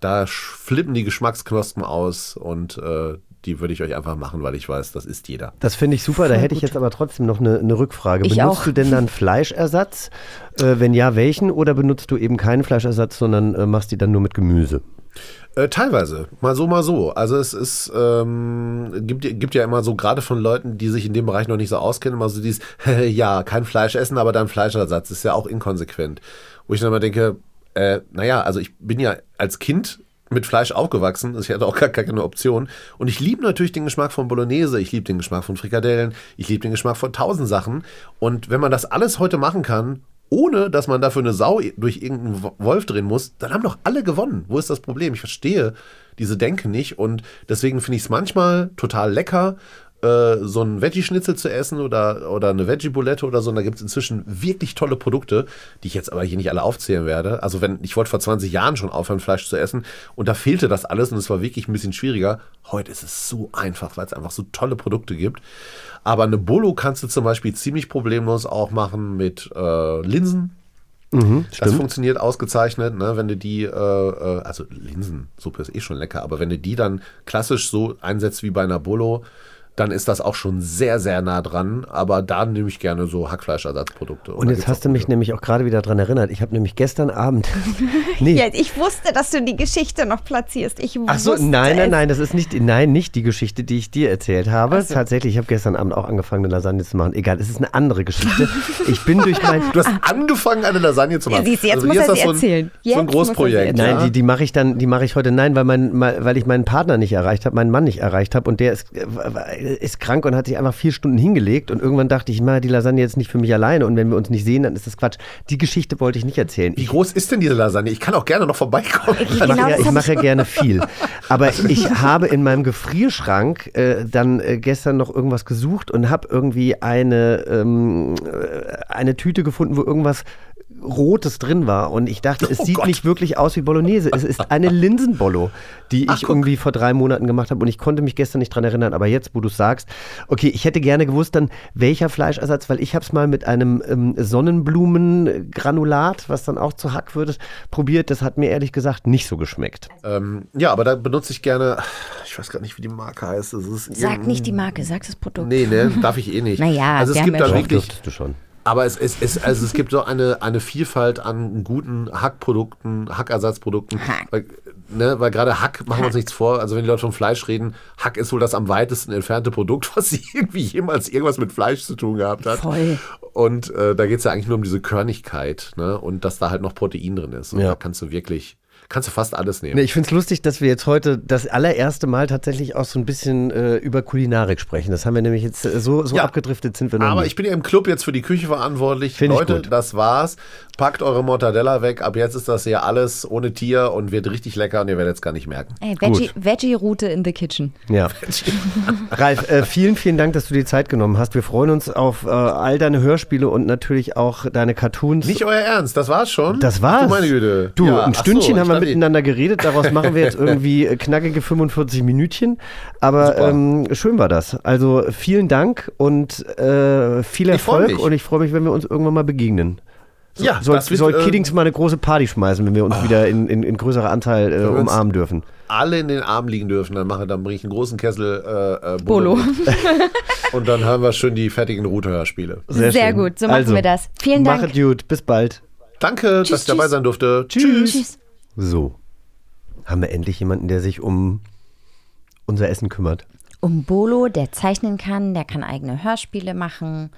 Da flippen die Geschmacksknospen aus und äh, die würde ich euch einfach machen, weil ich weiß, das ist jeder. Das finde ich super, da hätte ich jetzt aber trotzdem noch eine, eine Rückfrage. Ich benutzt auch. du denn dann Fleischersatz? Äh, wenn ja, welchen? Oder benutzt du eben keinen Fleischersatz, sondern äh, machst die dann nur mit Gemüse? Äh, teilweise, mal so, mal so. Also es ist, ähm, gibt, gibt ja immer so, gerade von Leuten, die sich in dem Bereich noch nicht so auskennen, immer so dieses, ja, kein Fleisch essen, aber dann Fleischersatz, ist ja auch inkonsequent. Wo ich dann immer denke, äh, naja, also ich bin ja als Kind mit Fleisch aufgewachsen, ich hatte auch gar, gar keine Option. Und ich liebe natürlich den Geschmack von Bolognese, ich liebe den Geschmack von Frikadellen, ich liebe den Geschmack von tausend Sachen. Und wenn man das alles heute machen kann, ohne dass man dafür eine Sau durch irgendeinen Wo- Wolf drehen muss, dann haben doch alle gewonnen. Wo ist das Problem? Ich verstehe diese Denke nicht und deswegen finde ich es manchmal total lecker, so ein Veggie-Schnitzel zu essen oder, oder eine Veggie-Bulette oder so. Und da gibt es inzwischen wirklich tolle Produkte, die ich jetzt aber hier nicht alle aufzählen werde. Also wenn, ich wollte vor 20 Jahren schon aufhören, Fleisch zu essen und da fehlte das alles und es war wirklich ein bisschen schwieriger. Heute ist es so einfach, weil es einfach so tolle Produkte gibt. Aber eine Bolo kannst du zum Beispiel ziemlich problemlos auch machen mit äh, Linsen. Mhm, Das stimmt. funktioniert ausgezeichnet, ne? wenn du die, äh, äh, also Linsensuppe ist eh schon lecker, aber wenn du die dann klassisch so einsetzt wie bei einer Bolo, dann ist das auch schon sehr, sehr nah dran. Aber da nehme ich gerne so Hackfleischersatzprodukte. Und da jetzt hast du mich nämlich auch gerade wieder dran erinnert. Ich habe nämlich gestern Abend. Nee. Ja, ich wusste, dass du die Geschichte noch platzierst. Ich Ach so, wusste nein, nein, nein, das ist nicht, nein, nicht die Geschichte, die ich dir erzählt habe. Ach so. Tatsächlich, ich habe gestern Abend auch angefangen, eine Lasagne zu machen. Egal, es ist eine andere Geschichte. Ich bin durch mein. Du hast angefangen, eine Lasagne zu machen. siehst du, jetzt Also muss er ist sie das so ein, erzählen. So ein er sie Großprojekt. Nein, ja? die, die mache ich dann, die mache ich heute nein, weil mein, mein- weil ich meinen Partner nicht erreicht habe, meinen Mann nicht erreicht habe und der ist, äh, ist krank und hat sich einfach vier Stunden hingelegt und irgendwann dachte ich, ich mache die Lasagne jetzt nicht für mich alleine und wenn wir uns nicht sehen, dann ist das Quatsch. Die Geschichte wollte ich nicht erzählen. Wie Ich, groß ist denn diese Lasagne? Ich kann auch gerne noch vorbeikommen. ich Genau, mache ja, ich mache ja gerne viel. Aber ich habe in meinem Gefrierschrank äh, dann äh, gestern noch irgendwas gesucht und habe irgendwie eine, ähm, äh, eine Tüte gefunden, wo irgendwas Rotes drin war. Und ich dachte, es Oh sieht Gott. nicht wirklich aus wie Bolognese. Es ist eine Linsenbollo, die ich Ach, guck. irgendwie vor drei Monaten gemacht habe. Und ich konnte mich gestern nicht dran erinnern. Aber jetzt, wo du es sagst, okay, ich hätte gerne gewusst dann, welcher Fleischersatz, weil ich habe es mal mit einem ähm, Sonnenblumengranulat, was dann auch zu Hack wird, probiert. Das hat mir ehrlich gesagt nicht so geschmeckt. ähm, ja, aber da benutze ich gerne, ich weiß gar nicht, wie die Marke heißt. Es ist Sag nicht die Marke, sag das Produkt. Nee, ne, darf ich eh nicht. Naja, also es wir gibt haben ja da wirklich, dürftest du schon. Aber es, es, es, also es gibt so eine, eine Vielfalt an guten Hackprodukten, Hackersatzprodukten. Hack. Weil ne, weil gerade Hack, machen wir uns nichts vor, also wenn die Leute von Fleisch reden, Hack ist wohl das am weitesten entfernte Produkt, was irgendwie jemals irgendwas mit Fleisch zu tun gehabt hat. Voll. Und äh, da geht es ja eigentlich nur um diese Körnigkeit, ne? Und dass da halt noch Protein drin ist. Und Ja. da kannst du wirklich, kannst du fast alles nehmen. Nee, ich finde es lustig, dass wir jetzt heute das allererste Mal tatsächlich auch so ein bisschen äh, über Kulinarik sprechen. Das haben wir nämlich jetzt äh, so, so Ja. abgedriftet sind wir noch Aber nicht. ich bin ja im Club jetzt für die Küche verantwortlich. Find ich Leute, gut. das war's. Packt eure Mortadella weg. Ab jetzt ist das hier alles ohne Tier und wird richtig lecker und ihr werdet es gar nicht merken. Ey, Veggie- Veggie-Route in the Kitchen. Ja. Ralf, äh, vielen, vielen Dank, dass du dir Zeit genommen hast. Wir freuen uns auf äh, all deine Hörspiele und natürlich auch deine Cartoons. Nicht euer Ernst, das war's schon? Das war's. Du meine Güte. Du, Ja, ein so, Stündchen ich haben wir dachte- miteinander geredet. Daraus machen wir jetzt irgendwie äh, knackige 45 Minütchen. Aber ähm, schön war das. Also vielen Dank und äh, viel Ich Erfolg. mich. Und ich freue mich, wenn wir uns irgendwann mal begegnen. So, Ja, soll, wird, soll äh, Kiddings mal eine große Party schmeißen, wenn wir uns wieder in, in, in größerer Anteil äh, wir uns- umarmen dürfen. alle in den Armen liegen dürfen, dann mache dann bringe ich einen großen Kessel äh, äh, Bolo. Und dann hören wir schön die fertigen Router-Hörspiele. Sehr schön. gut, so machen also, wir das. Vielen Dank. Machet gut, bis bald. Danke, dass ich dabei tschüss. sein durfte. Tschüss. So, haben wir endlich jemanden, der sich um unser Essen kümmert. Um Bolo, der zeichnen kann, der kann eigene Hörspiele machen,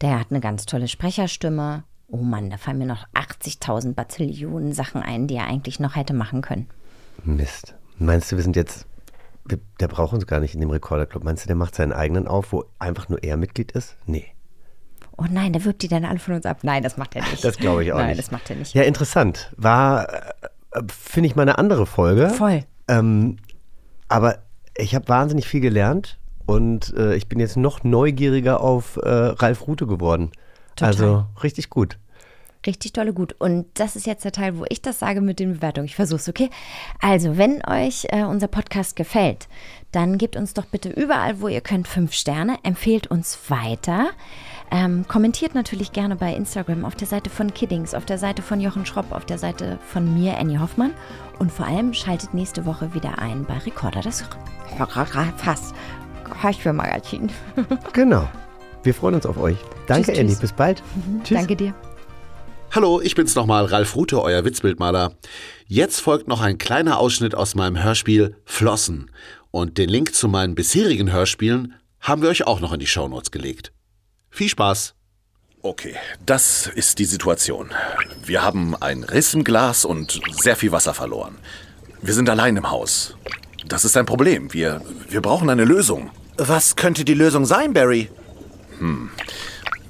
der hat eine ganz tolle Sprecherstimme. Oh Mann, da fallen mir noch 80.000 Bazillionen Sachen ein, die er eigentlich noch hätte machen können. Mist. Meinst du, wir sind jetzt. wir- Der braucht uns gar nicht in dem Rekorderclub. Meinst du, der macht seinen eigenen auf, wo einfach nur er Mitglied ist? Nee. Oh nein, der wirbt die dann alle von uns ab. Nein, das macht er nicht. Das glaube ich auch nein, nicht. das macht er nicht. Ja, interessant. War, äh, finde ich, mal eine andere Folge. Voll. Ähm, aber ich habe wahnsinnig viel gelernt und äh, ich bin jetzt noch neugieriger auf äh, Ralf Rute geworden. Total. Also richtig gut. Richtig tolle gut. Und das ist jetzt der Teil, wo ich das sage mit den Bewertungen. Ich versuch's, okay? Also, wenn euch äh, unser Podcast gefällt, dann gebt uns doch bitte überall, wo ihr könnt, fünf Sterne, empfehlt uns weiter. Ähm, kommentiert natürlich gerne bei Instagram auf der Seite von Kiddings, auf der Seite von Jochen Schropp, auf der Seite von mir, Annie Hoffmann. Und vor allem schaltet nächste Woche wieder ein bei Recorder das Fass. Hörspielmagazin. Genau. Wir freuen uns auf euch. Danke, Tschüss, Annie. tschüss. Bis bald. Tschüss. Danke dir. Hallo, ich bin's nochmal, Ralf Rute, euer Witzbildmaler. Jetzt folgt noch ein kleiner Ausschnitt aus meinem Hörspiel Flossen. Und den Link zu meinen bisherigen Hörspielen haben wir euch auch noch in die Shownotes gelegt. Viel Spaß! Okay, das ist die Situation. Wir haben ein Riss im Glas und sehr viel Wasser verloren. Wir sind allein im Haus. Das ist ein Problem. Wir, wir brauchen eine Lösung. Was könnte die Lösung sein, Barry? Hm.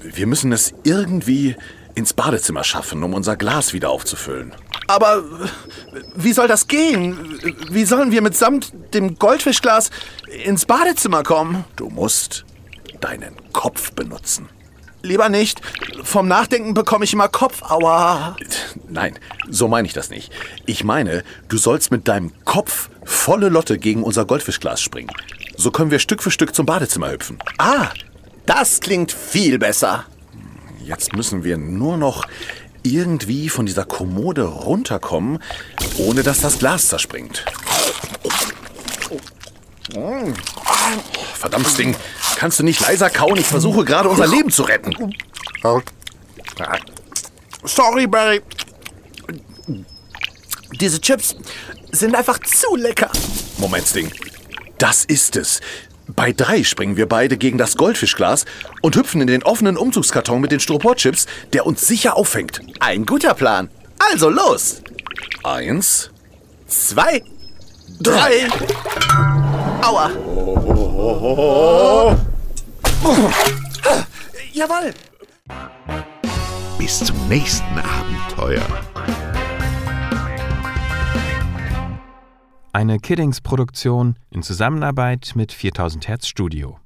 Wir müssen es irgendwie ins Badezimmer schaffen, um unser Glas wieder aufzufüllen. Aber wie soll das gehen? Wie sollen wir mitsamt dem Goldfischglas ins Badezimmer kommen? Du musst deinen Kopf benutzen. Lieber nicht. Vom Nachdenken bekomme ich immer Kopfaua. Nein, so meine ich das nicht. Ich meine, du sollst mit deinem Kopf volle Lotte gegen unser Goldfischglas springen. So können wir Stück für Stück zum Badezimmer hüpfen. Ah, das klingt viel besser. Jetzt müssen wir nur noch irgendwie von dieser Kommode runterkommen, ohne dass das Glas zerspringt. Oh, verdammtes Ding. Kannst du nicht leiser kauen? Ich versuche gerade unser Leben zu retten. Sorry, Barry. Diese Chips sind einfach zu lecker. Moment, Sting. Das ist es. Bei drei springen wir beide gegen das Goldfischglas und hüpfen in den offenen Umzugskarton mit den Styroporchips, der uns sicher auffängt. Ein guter Plan. Also los. Eins, Zwei, drei. Aua. Jawohl. Bis zum nächsten Abenteuer. Eine Kiddings-Produktion in Zusammenarbeit mit 4000 Hertz Studio.